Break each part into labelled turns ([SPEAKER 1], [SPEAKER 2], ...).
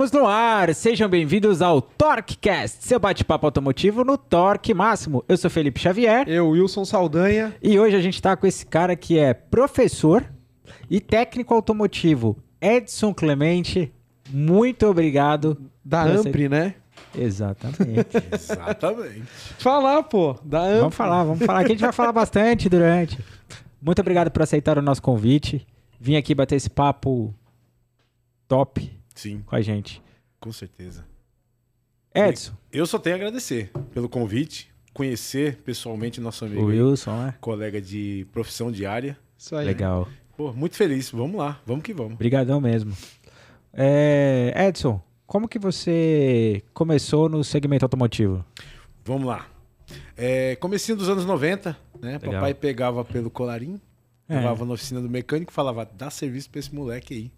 [SPEAKER 1] Estamos no ar, sejam bem-vindos ao TorqueCast, seu bate-papo automotivo no Torque Máximo. Eu sou Felipe Xavier.
[SPEAKER 2] Eu, Wilson Saldanha.
[SPEAKER 1] E hoje a gente está com esse cara que é professor e técnico automotivo, Edson Clemente. Muito obrigado.
[SPEAKER 2] Da Ampre, né?
[SPEAKER 1] Exatamente.
[SPEAKER 3] Exatamente.
[SPEAKER 2] Falar, pô, da Ampre.
[SPEAKER 1] Vamos falar, vamos falar, que a gente vai falar bastante durante. Muito obrigado por aceitar o nosso convite. Vim aqui bater esse papo top
[SPEAKER 3] Sim,
[SPEAKER 1] com a gente.
[SPEAKER 3] com certeza.
[SPEAKER 1] Edson,
[SPEAKER 3] Eu só tenho a agradecer pelo convite, conhecer pessoalmente nosso
[SPEAKER 1] o
[SPEAKER 3] amigo,
[SPEAKER 1] Wilson, né?
[SPEAKER 3] colega de profissão diária.
[SPEAKER 2] Isso aí.
[SPEAKER 1] Legal.
[SPEAKER 3] Pô, muito feliz. Vamos lá, vamos que vamos.
[SPEAKER 1] Obrigadão mesmo. É, Edson, como que você começou no segmento automotivo?
[SPEAKER 3] Vamos lá. É, comecinho dos anos 90, né?
[SPEAKER 1] Legal.
[SPEAKER 3] Papai pegava pelo colarinho,
[SPEAKER 1] É.
[SPEAKER 3] levava na oficina do mecânico e falava, dá serviço pra esse moleque aí.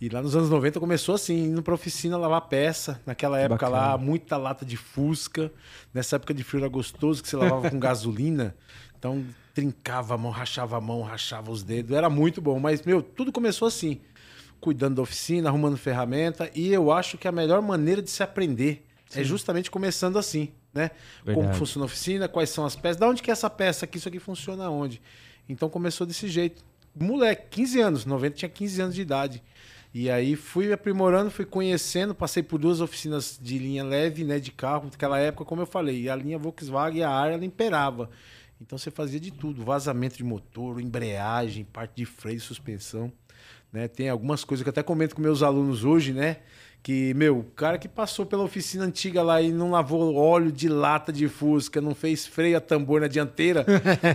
[SPEAKER 3] E lá nos anos 90 começou assim, indo pra oficina lavar peça. Naquela época
[SPEAKER 1] bacana.
[SPEAKER 3] lá, muita lata de fusca. Nessa época de frio era gostoso, que você lavava com gasolina. Então trincava a mão, rachava a mão, rachava os dedos. Era muito bom. Mas, meu, tudo começou assim. Cuidando da oficina, arrumando ferramenta. E eu acho que a melhor maneira de se aprender é justamente começando assim, né? Como
[SPEAKER 1] Verdade.
[SPEAKER 3] funciona a oficina, quais são as peças, da onde que é essa peça aqui, isso aqui funciona onde. Então começou desse jeito. Moleque, 15 anos, 90 tinha 15 anos de idade. E aí fui aprimorando, fui conhecendo, passei por duas oficinas de linha leve, né, de carro, naquela época, como eu falei, a linha Volkswagen e a área ela imperava. Então você fazia de tudo, vazamento de motor, embreagem, parte de freio, suspensão, né? Tem algumas coisas que eu até comento com meus alunos hoje, né? Que, meu, o cara que passou pela oficina antiga lá e não lavou óleo de lata de Fusca, não fez freio a tambor na dianteira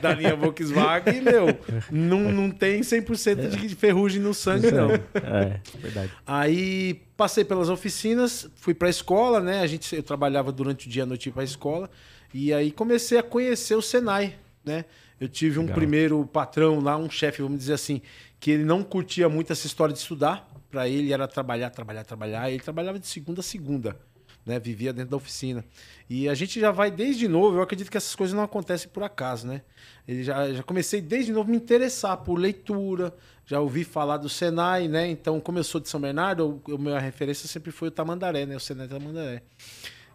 [SPEAKER 3] da linha Volkswagen, meu, não, não tem 100% de ferrugem no sangue, não.
[SPEAKER 1] É, verdade.
[SPEAKER 3] Aí passei pelas oficinas, fui pra escola, né? A gente, eu trabalhava durante o dia à noite para a escola. E aí comecei a conhecer o Senai, né? Eu tive um
[SPEAKER 1] Legal.
[SPEAKER 3] primeiro patrão lá, um chefe, vamos dizer assim, que ele não curtia muito essa história de estudar. Para ele era trabalhar, trabalhar, trabalhar. Ele trabalhava de segunda a segunda, né? Vivia dentro da oficina. E a gente já vai desde novo. Eu acredito que essas coisas não acontecem por acaso, né? Ele já, já comecei desde novo me interessar por leitura. Já ouvi falar do Senai, né? Então, como eu sou de São Bernardo, a minha referência sempre foi o Tamandaré, né? O Senai Tamandaré.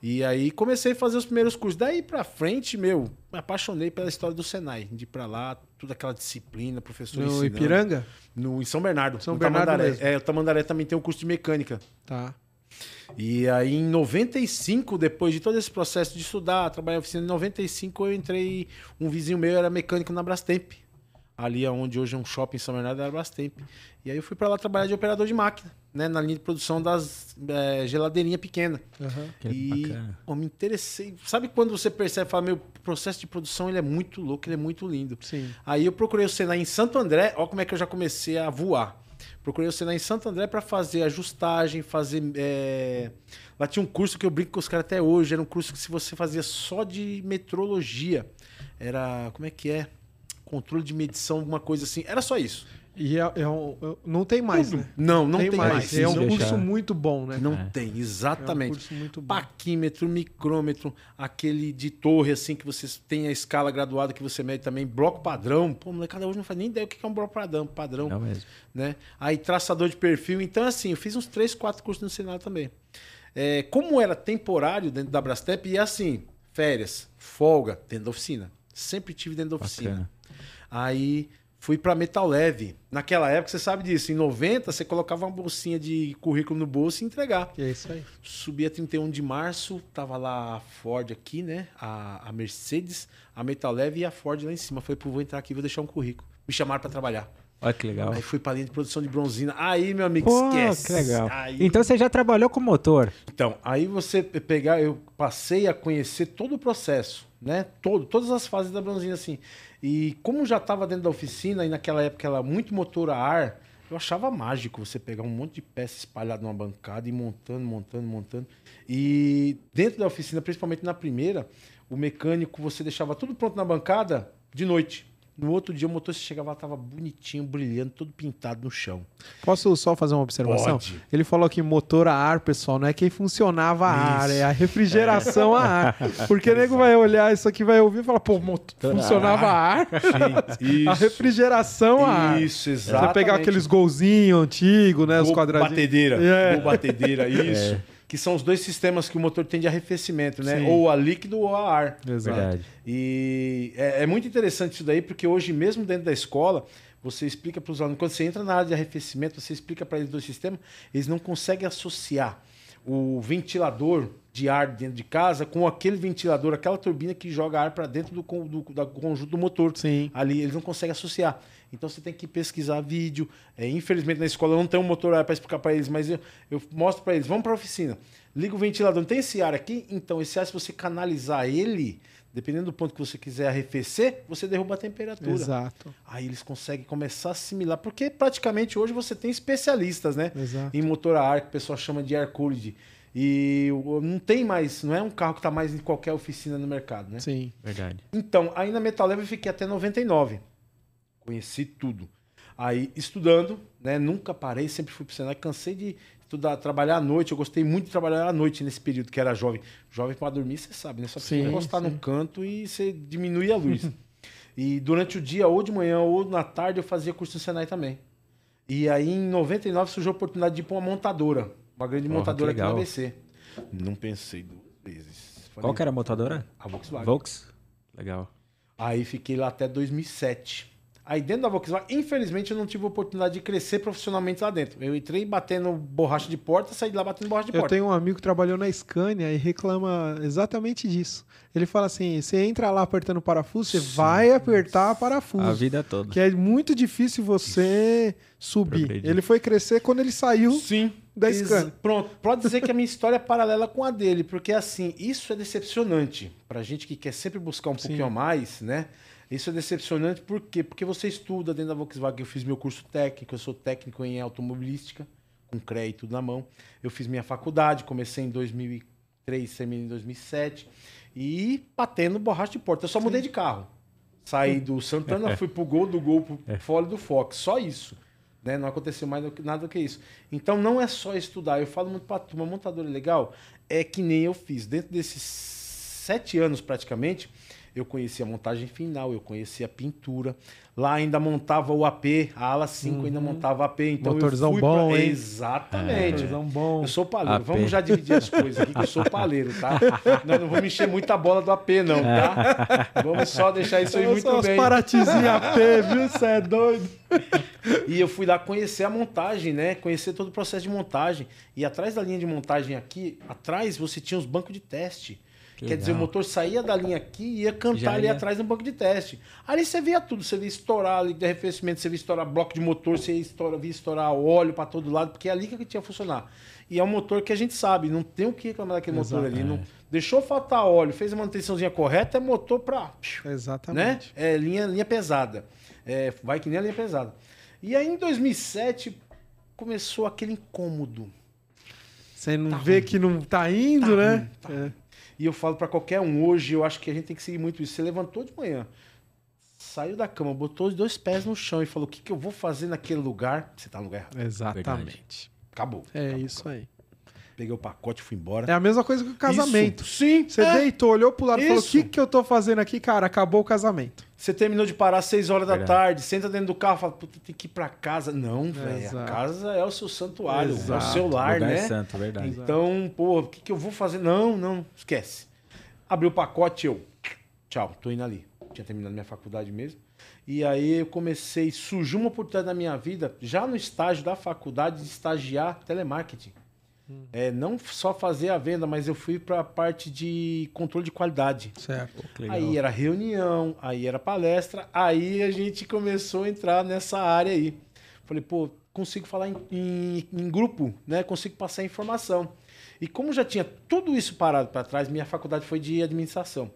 [SPEAKER 3] E aí comecei a fazer os primeiros cursos. Daí pra frente, meu, me apaixonei pela história do Senai. De ir pra lá, toda aquela disciplina, professor
[SPEAKER 2] No
[SPEAKER 3] ensinando.
[SPEAKER 2] Ipiranga?
[SPEAKER 3] No, em São Bernardo.
[SPEAKER 2] São
[SPEAKER 3] no
[SPEAKER 2] Bernardo
[SPEAKER 3] Tamandaré.
[SPEAKER 2] mesmo.
[SPEAKER 3] É, o Tamandaré também tem um curso de mecânica.
[SPEAKER 2] Tá.
[SPEAKER 3] E aí, em 95, depois de todo esse processo de estudar, trabalhar em oficina, em 95 eu entrei. Um vizinho meu era mecânico na Brastemp. Ali onde hoje é um shopping em São Bernardo era Brastemp. E aí eu fui pra lá trabalhar de operador de máquina, né? Na linha de produção das é, geladeirinhas pequenas.
[SPEAKER 1] Que
[SPEAKER 3] e
[SPEAKER 1] bacana.
[SPEAKER 3] eu me interessei. Sabe quando você percebe, fala, meu, o processo de produção ele é muito louco, ele é muito lindo.
[SPEAKER 2] Sim.
[SPEAKER 3] Aí eu procurei o Senai em Santo André, ó como é que eu já comecei a voar. Procurei o Senai em Santo André para fazer ajustagem, fazer. é, Lá tinha um curso que eu brinco com os caras até hoje. Era um curso que se você fazia só de metrologia. Era. Como é que é? Controle de medição, alguma coisa assim. Era só isso.
[SPEAKER 2] E é, é um- não tem mais, né?
[SPEAKER 3] Não, não tem,
[SPEAKER 2] mais.
[SPEAKER 3] mais.
[SPEAKER 2] É um
[SPEAKER 1] Deixar.
[SPEAKER 2] curso muito bom, né?
[SPEAKER 3] Não
[SPEAKER 1] É.
[SPEAKER 3] tem,
[SPEAKER 2] É um
[SPEAKER 3] exatamente.
[SPEAKER 2] curso muito bom.
[SPEAKER 3] Paquímetro, micrômetro, aquele de torre, assim, que você tem a escala graduada que você mede também, bloco padrão. Pô, molecada hoje não faz nem ideia o que é um bloco padrão, padrão
[SPEAKER 1] Não mesmo.
[SPEAKER 3] né? Aí traçador de perfil. Então, assim, eu fiz uns três, quatro cursos no Senado também. É, como era temporário dentro da Brastep, e assim, férias, folga, dentro da oficina. Sempre tive dentro da oficina.
[SPEAKER 1] Bacana.
[SPEAKER 3] Aí fui pra Metal Leve. Naquela época, você sabe disso, em 90, você colocava uma bolsinha de currículo no bolso e entregar.
[SPEAKER 2] É isso aí.
[SPEAKER 3] Subi a 31 de março, tava lá a Ford aqui, né? A, a Mercedes, a Metal Leve e a Ford lá em cima. Falei, pô, vou entrar aqui, vou deixar um currículo. Me chamaram pra trabalhar.
[SPEAKER 1] Olha que legal.
[SPEAKER 3] Aí fui pra linha de produção de bronzina. Aí, meu amigo,
[SPEAKER 1] Pô,
[SPEAKER 3] esquece.
[SPEAKER 1] que legal.
[SPEAKER 3] Aí-
[SPEAKER 1] Então você já trabalhou com motor?
[SPEAKER 3] Então, aí você pe- pegar, eu passei a conhecer todo o processo, né? Todo, todas as fases da bronzina, assim. E como já estava dentro da oficina, e naquela época ela muito motor a ar, eu achava mágico você pegar um monte de peça espalhada numa bancada e montando, montando, montando. E dentro da oficina, principalmente na primeira, o mecânico, você deixava tudo pronto na bancada de noite. No outro dia o motor você chegava lá, tava bonitinho, brilhando, todo pintado no chão.
[SPEAKER 2] Posso só fazer uma observação?
[SPEAKER 3] Pode.
[SPEAKER 2] Ele falou que motor a ar, pessoal, não é que funcionava a ar,
[SPEAKER 3] Isso.
[SPEAKER 2] é a refrigeração a ar. Porque o nego vai olhar isso aqui, vai ouvir e falar, pô, motor, funcionava a ar, a refrigeração a ar.
[SPEAKER 3] Isso,
[SPEAKER 2] Você
[SPEAKER 3] exatamente.
[SPEAKER 2] pegar aqueles golzinhos antigos, né? os
[SPEAKER 3] Gol
[SPEAKER 2] quadradinhos.
[SPEAKER 3] batedeira.
[SPEAKER 2] É.
[SPEAKER 3] Gol batedeira, isso. Que são os dois sistemas que o motor tem de arrefecimento, né?
[SPEAKER 2] Sim.
[SPEAKER 3] Ou a líquido ou a ar.
[SPEAKER 2] Exato.
[SPEAKER 1] Verdade.
[SPEAKER 3] E é, é muito interessante isso daí, porque hoje, mesmo dentro da escola, você explica para os alunos, quando você entra na área de arrefecimento, você explica para eles do sistema, eles não conseguem associar o ventilador de ar dentro de casa com aquele ventilador, aquela turbina que joga ar para dentro do, do, da- conjunto do motor.
[SPEAKER 2] Sim.
[SPEAKER 3] Ali eles não conseguem associar. Então você tem que pesquisar vídeo. É, infelizmente na escola não tem um motor ar para explicar para eles, mas eu, eu mostro para eles. Vamos para a oficina. Liga o ventilador. Não tem esse ar aqui? Então esse ar, se você canalizar ele, dependendo do ponto que você quiser arrefecer, você derruba a temperatura.
[SPEAKER 2] Exato.
[SPEAKER 3] Aí eles conseguem começar a assimilar. Porque praticamente hoje você tem especialistas, né?
[SPEAKER 2] Exato.
[SPEAKER 3] Em motor a ar, que o pessoal chama de air cooled. E não tem mais, não é um carro que está mais em qualquer oficina no mercado, né?
[SPEAKER 2] Sim.
[SPEAKER 1] Verdade.
[SPEAKER 3] Então, aí na Metal eu fiquei até 99. Conheci tudo. Aí, estudando, né? Nunca parei, sempre fui pro Senai. Cansei de estudar, trabalhar à noite. Eu gostei muito de trabalhar à noite nesse período, que era jovem. Jovem para dormir, você sabe, né? Só precisa
[SPEAKER 2] Sim,
[SPEAKER 3] encostar
[SPEAKER 2] sim.
[SPEAKER 3] num canto e você diminui a luz. e durante o dia, ou de manhã, ou na tarde, eu fazia curso no Senai também. E aí, em 99, surgiu a oportunidade de ir para uma montadora. Uma grande
[SPEAKER 1] Porra,
[SPEAKER 3] montadora aqui no. ABC. Não pensei duas vezes.
[SPEAKER 1] Qual
[SPEAKER 3] Falei,
[SPEAKER 1] que era a montadora?
[SPEAKER 3] A Volkswagen.
[SPEAKER 1] Volks? Legal.
[SPEAKER 3] Aí fiquei lá até 2007. Aí dentro da Volkswagen, infelizmente eu não tive a oportunidade de crescer profissionalmente lá dentro. Eu entrei batendo borracha de porta, saí de lá batendo borracha de
[SPEAKER 2] Eu
[SPEAKER 3] porta.
[SPEAKER 2] tenho um amigo que trabalhou na Scania e reclama exatamente disso. Ele fala assim: você entra lá apertando o parafuso, você vai apertar parafuso.
[SPEAKER 1] A vida toda.
[SPEAKER 2] Que é muito difícil você subir. Ele foi crescer quando ele saiu
[SPEAKER 3] Sim.
[SPEAKER 2] da Scania.
[SPEAKER 3] Pronto. Pode dizer que a minha história é paralela com a dele, porque assim, isso é decepcionante. Pra gente que quer sempre buscar um
[SPEAKER 2] Sim.
[SPEAKER 3] pouquinho a mais, né? Isso é decepcionante por quê? Porque você estuda dentro da Volkswagen. Eu fiz meu curso técnico, eu sou técnico em automobilística, com crédito na mão. Eu fiz minha faculdade, comecei em 2003, terminei em 2007. E batendo borracha de porta. Eu só mudei de carro. Saí do Santana, fui pro Gol, do Gol pro Fole do Fox. Só isso. Né? Não aconteceu mais do que- nada do que isso. Então não é só estudar. Eu falo muito pra turma, montadora legal é que nem eu fiz. Dentro desses sete anos praticamente, eu conheci a montagem final, eu conheci a pintura. Lá ainda montava o AP, a ala 5 ainda montava AP. Então
[SPEAKER 2] Motorzão
[SPEAKER 3] eu fui
[SPEAKER 2] bom,
[SPEAKER 3] pra...
[SPEAKER 2] hein?
[SPEAKER 3] Exatamente.
[SPEAKER 2] Motorzão bom.
[SPEAKER 3] Eu sou paleiro.
[SPEAKER 1] AP.
[SPEAKER 3] Vamos já dividir as coisas aqui, que eu sou paleiro, tá? Não, não vou mexer muito a bola do AP, não, tá? Vamos só deixar isso aí
[SPEAKER 2] São
[SPEAKER 3] muito
[SPEAKER 2] só os
[SPEAKER 3] bem.
[SPEAKER 2] paratizinhos AP, viu? Você é doido.
[SPEAKER 3] E eu fui lá conhecer a montagem, né? Conhecer todo o processo de montagem. E atrás da linha de montagem aqui, atrás você tinha os bancos de teste.
[SPEAKER 1] Que
[SPEAKER 3] Quer dizer, o motor saía da linha aqui e ia cantar
[SPEAKER 1] Já
[SPEAKER 3] ali
[SPEAKER 1] ia.
[SPEAKER 3] atrás no banco de teste. Ali você via tudo, você via estourar ali de arrefecimento, você via estourar bloco de motor, você via estourar, via estourar óleo para todo lado, porque é ali que tinha que funcionar. E é um motor que a gente sabe, não tem o que reclamar daquele motor ali.
[SPEAKER 1] é.
[SPEAKER 3] Não, deixou faltar óleo, fez a manutençãozinha correta, é motor para né?
[SPEAKER 2] Exatamente.
[SPEAKER 3] É linha, linha pesada. É, vai que nem a linha pesada. E aí em 2007 começou aquele incômodo.
[SPEAKER 2] Você não
[SPEAKER 3] Tá
[SPEAKER 2] vê
[SPEAKER 3] ruim.
[SPEAKER 2] que não tá indo,
[SPEAKER 3] Tá
[SPEAKER 2] né?
[SPEAKER 3] ruim, tá
[SPEAKER 2] É.
[SPEAKER 3] E eu falo pra qualquer um hoje, eu acho que a gente tem que seguir muito isso. Você levantou de manhã, saiu da cama, botou os dois pés no chão e falou: o que, que eu vou fazer naquele lugar? Você tá no lugar errado.
[SPEAKER 2] Exatamente.
[SPEAKER 3] Acabou.
[SPEAKER 2] É
[SPEAKER 3] Acabou,
[SPEAKER 2] isso
[SPEAKER 3] acabou.
[SPEAKER 2] aí.
[SPEAKER 3] Peguei o pacote e fui embora.
[SPEAKER 2] É a mesma coisa que o casamento.
[SPEAKER 3] Isso. Sim.
[SPEAKER 2] Você
[SPEAKER 3] é.
[SPEAKER 2] deitou, olhou pro lado e falou: o que, que eu tô fazendo aqui, cara? Acabou o casamento.
[SPEAKER 3] Você terminou de parar às 6 horas da tarde, senta dentro do carro, fala, puta, tem que ir pra casa. Não, velho. A
[SPEAKER 2] Exato.
[SPEAKER 3] casa é o seu santuário, é o
[SPEAKER 2] Exato.
[SPEAKER 3] seu lar,
[SPEAKER 1] Lugar
[SPEAKER 3] né?
[SPEAKER 1] santo, verdade.
[SPEAKER 3] Então, pô, o que, que eu vou fazer? Não, não, esquece. Abri o pacote, eu. Tchau, tô indo ali. Tinha terminado minha faculdade mesmo. E aí eu comecei, surgiu uma oportunidade na minha vida, já no estágio da faculdade, de estagiar telemarketing. É, não só fazer a venda, mas eu fui para a parte de controle de qualidade.
[SPEAKER 2] Certo.
[SPEAKER 1] Legal.
[SPEAKER 3] Aí era reunião, aí era palestra, aí a gente começou a entrar nessa área aí. Falei, pô, consigo falar em, em- em grupo, né? Consigo passar informação. E como já tinha tudo isso parado para trás, minha faculdade foi de administração.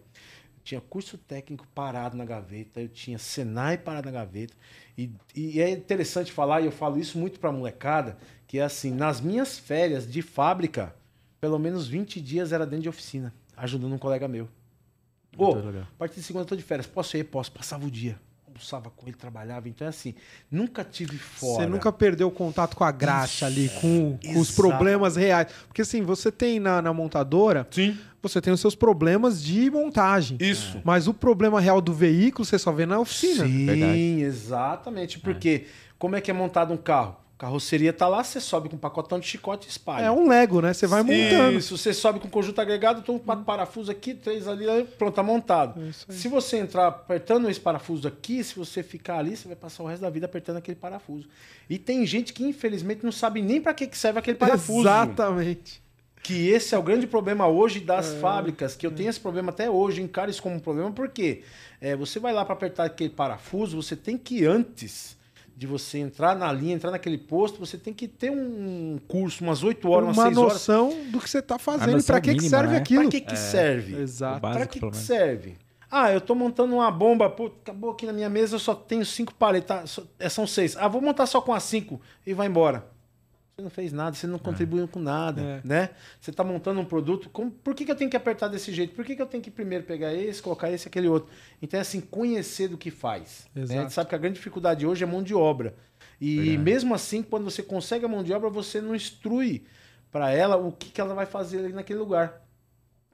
[SPEAKER 3] Tinha curso técnico parado na gaveta, eu tinha Senai parado na gaveta. E, e é interessante falar, e eu falo isso muito para molecada, que é assim, nas minhas férias de fábrica, pelo menos 20 dias era dentro de oficina, ajudando um colega meu. Pô,
[SPEAKER 1] legal.
[SPEAKER 3] a partir de segunda eu tô de férias. Posso ir? Posso. Passava o dia. almoçava com ele, trabalhava. Então, é assim, nunca tive fora.
[SPEAKER 2] Você nunca perdeu contato com a graxa ali, com, com os problemas reais. Porque assim, você tem na, na montadora,
[SPEAKER 3] Sim.
[SPEAKER 2] você tem os seus problemas de montagem.
[SPEAKER 3] Isso.
[SPEAKER 2] Mas o problema real do veículo você só vê na oficina.
[SPEAKER 3] Sim,
[SPEAKER 1] Verdade.
[SPEAKER 3] exatamente. Porque como é que é montado um carro? Carroceria tá lá, você sobe com um pacotão de chicote e espalha.
[SPEAKER 2] É um Lego, né? Você vai montando.
[SPEAKER 3] Isso, você sobe com conjunto agregado, então quatro parafusos aqui, três ali, pronto, tá montado.
[SPEAKER 2] É.
[SPEAKER 3] Se você entrar apertando esse parafuso aqui, se você ficar ali, você vai passar o resto da vida apertando aquele parafuso. E tem gente que infelizmente não sabe nem para que que serve aquele parafuso.
[SPEAKER 2] Exatamente.
[SPEAKER 3] Que esse é o grande problema hoje das
[SPEAKER 2] É.
[SPEAKER 3] fábricas, que eu tenho esse problema até hoje, encaro isso como um problema, porque é, você vai lá para apertar aquele parafuso, você tem que antes de você entrar na linha, entrar naquele posto, você tem que ter um curso, umas 8 horas, umas
[SPEAKER 2] Uma
[SPEAKER 3] 6 horas.
[SPEAKER 2] noção do que você tá fazendo e pra que, que serve
[SPEAKER 1] né?
[SPEAKER 2] aquilo.
[SPEAKER 3] Para que que serve?
[SPEAKER 2] Exato.
[SPEAKER 3] Para que, que serve? Ah, eu tô montando uma bomba, pô, acabou aqui na minha mesa, eu só tenho cinco paletas, só- é, são seis. Ah, vou montar só com as cinco e vai embora. Você não fez nada, você não contribuiu com nada,
[SPEAKER 2] É.
[SPEAKER 3] né? Você tá montando um produto, como- por que, que eu tenho que apertar desse jeito? Por que, que eu tenho que primeiro pegar esse, colocar esse e aquele outro? Então é assim, conhecer do que faz. né? A
[SPEAKER 2] Exato.
[SPEAKER 3] gente sabe que a grande dificuldade hoje é mão de obra. E
[SPEAKER 1] Verdade.
[SPEAKER 3] mesmo assim, quando você consegue a mão de obra, você não instrui para ela o que, que ela vai fazer ali naquele lugar.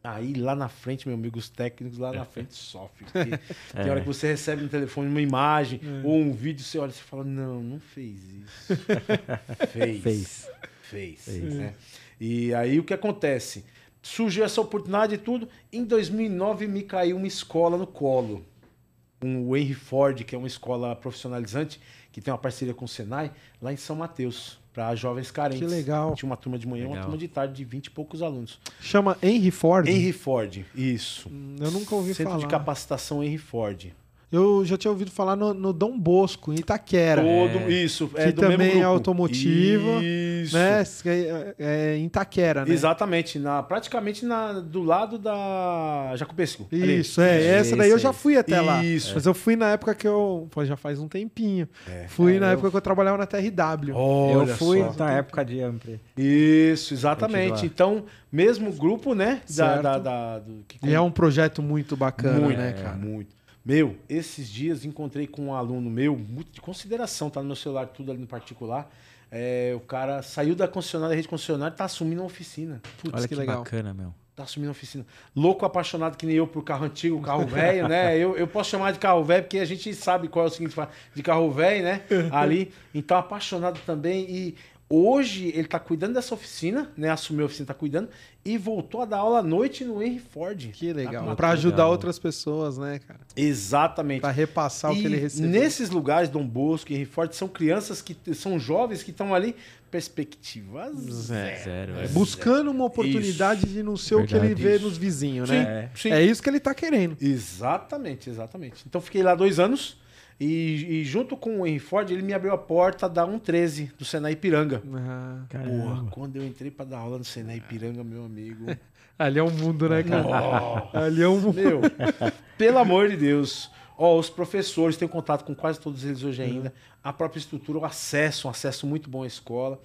[SPEAKER 3] Aí lá na frente, meu amigo, os técnicos lá na frente sofrem.
[SPEAKER 1] É.
[SPEAKER 3] Tem hora que você recebe no telefone uma imagem ou um vídeo, você olha e fala, não, não fez isso. fez.
[SPEAKER 1] Fez.
[SPEAKER 3] Fez.
[SPEAKER 1] Fez.
[SPEAKER 3] né? E aí o que acontece? Surgiu essa oportunidade e tudo. Em 2009 me caiu uma escola no colo. Um, o Henry Ford, que é uma escola profissionalizante, que tem uma parceria com o Senai, lá em São Mateus, para jovens carentes.
[SPEAKER 2] Que legal.
[SPEAKER 3] Tinha uma turma de manhã e uma turma de tarde de 20 e poucos alunos.
[SPEAKER 2] Chama Henry Ford.
[SPEAKER 3] Henry Ford, isso.
[SPEAKER 2] Hum, Eu nunca ouvi
[SPEAKER 3] Centro
[SPEAKER 2] falar.
[SPEAKER 3] de capacitação Henry Ford.
[SPEAKER 2] Eu já tinha ouvido falar no, no Dom Bosco, em Itaquera.
[SPEAKER 3] Todo, isso.
[SPEAKER 2] Que
[SPEAKER 3] é do
[SPEAKER 2] também
[SPEAKER 3] mesmo
[SPEAKER 2] é automotiva,
[SPEAKER 3] Isso.
[SPEAKER 2] Né? É, é em Itaquera, né?
[SPEAKER 3] Exatamente, na, praticamente na, do lado da Jacopesco. ali.
[SPEAKER 2] Isso, é. Essa daí eu já fui até lá.
[SPEAKER 3] Isso.
[SPEAKER 2] Mas eu fui na época que eu. Pô, já faz um tempinho.
[SPEAKER 3] É.
[SPEAKER 2] Fui
[SPEAKER 1] É,
[SPEAKER 2] na
[SPEAKER 1] eu-
[SPEAKER 2] época que eu trabalhava na TRW.
[SPEAKER 3] Olha
[SPEAKER 1] eu fui
[SPEAKER 3] só.
[SPEAKER 1] na época de Ampli.
[SPEAKER 3] Isso, exatamente. Então, mesmo grupo, né? Da,
[SPEAKER 2] Certo.
[SPEAKER 3] da, da- do, que
[SPEAKER 2] E é um projeto muito bacana,
[SPEAKER 3] muito,
[SPEAKER 2] né,
[SPEAKER 3] é,
[SPEAKER 2] cara?
[SPEAKER 3] Muito. Meu, esses dias encontrei com um aluno meu, muito de consideração, tá no meu celular, tudo ali no particular. É, o cara saiu da concessionária, da rede concessionária, tá assumindo uma oficina.
[SPEAKER 2] Putz,
[SPEAKER 1] Olha
[SPEAKER 2] que,
[SPEAKER 1] que,
[SPEAKER 2] legal.
[SPEAKER 1] bacana, meu.
[SPEAKER 3] Tá assumindo a oficina. Louco, apaixonado que nem eu por carro antigo, carro velho, né? Eu, eu posso chamar de carro velho porque a gente sabe qual é o significado de carro velho, né? Ali. Então, apaixonado também. E hoje ele tá cuidando dessa oficina, né? Assumiu a oficina, tá cuidando. E voltou a dar aula à noite no Henry Ford.
[SPEAKER 2] Que
[SPEAKER 3] Tá
[SPEAKER 2] legal. Pra
[SPEAKER 3] turma-
[SPEAKER 2] ajudar
[SPEAKER 1] legal.
[SPEAKER 2] outras pessoas, né, cara?
[SPEAKER 3] Exatamente.
[SPEAKER 2] Pra repassar o que
[SPEAKER 3] E
[SPEAKER 2] ele recebeu.
[SPEAKER 3] nesses lugares, Dom Bosco e Henry Ford, são crianças que são jovens que estão ali, perspectiva zero.
[SPEAKER 1] Zero,
[SPEAKER 3] É.
[SPEAKER 2] Buscando uma oportunidade de não ser o que ele vê
[SPEAKER 3] Isso.
[SPEAKER 2] nos vizinhos,
[SPEAKER 3] Sim,
[SPEAKER 2] né?
[SPEAKER 3] sim.
[SPEAKER 2] É isso que ele tá querendo.
[SPEAKER 3] Exatamente, exatamente. Então fiquei lá dois anos e, e junto com o Henry Ford, ele me abriu a porta da 113 do Senai Ipiranga.
[SPEAKER 2] Ah,
[SPEAKER 3] Porra, quando eu entrei pra dar aula no Senai Ipiranga, meu amigo.
[SPEAKER 2] ali é um mundo, né, cara?
[SPEAKER 3] Ó,
[SPEAKER 2] Ali é um mundo.
[SPEAKER 3] meu, pelo amor de Deus. Ó, os professores, tenho contato com quase todos eles hoje ainda. A própria estrutura, o acesso, um acesso muito bom à escola.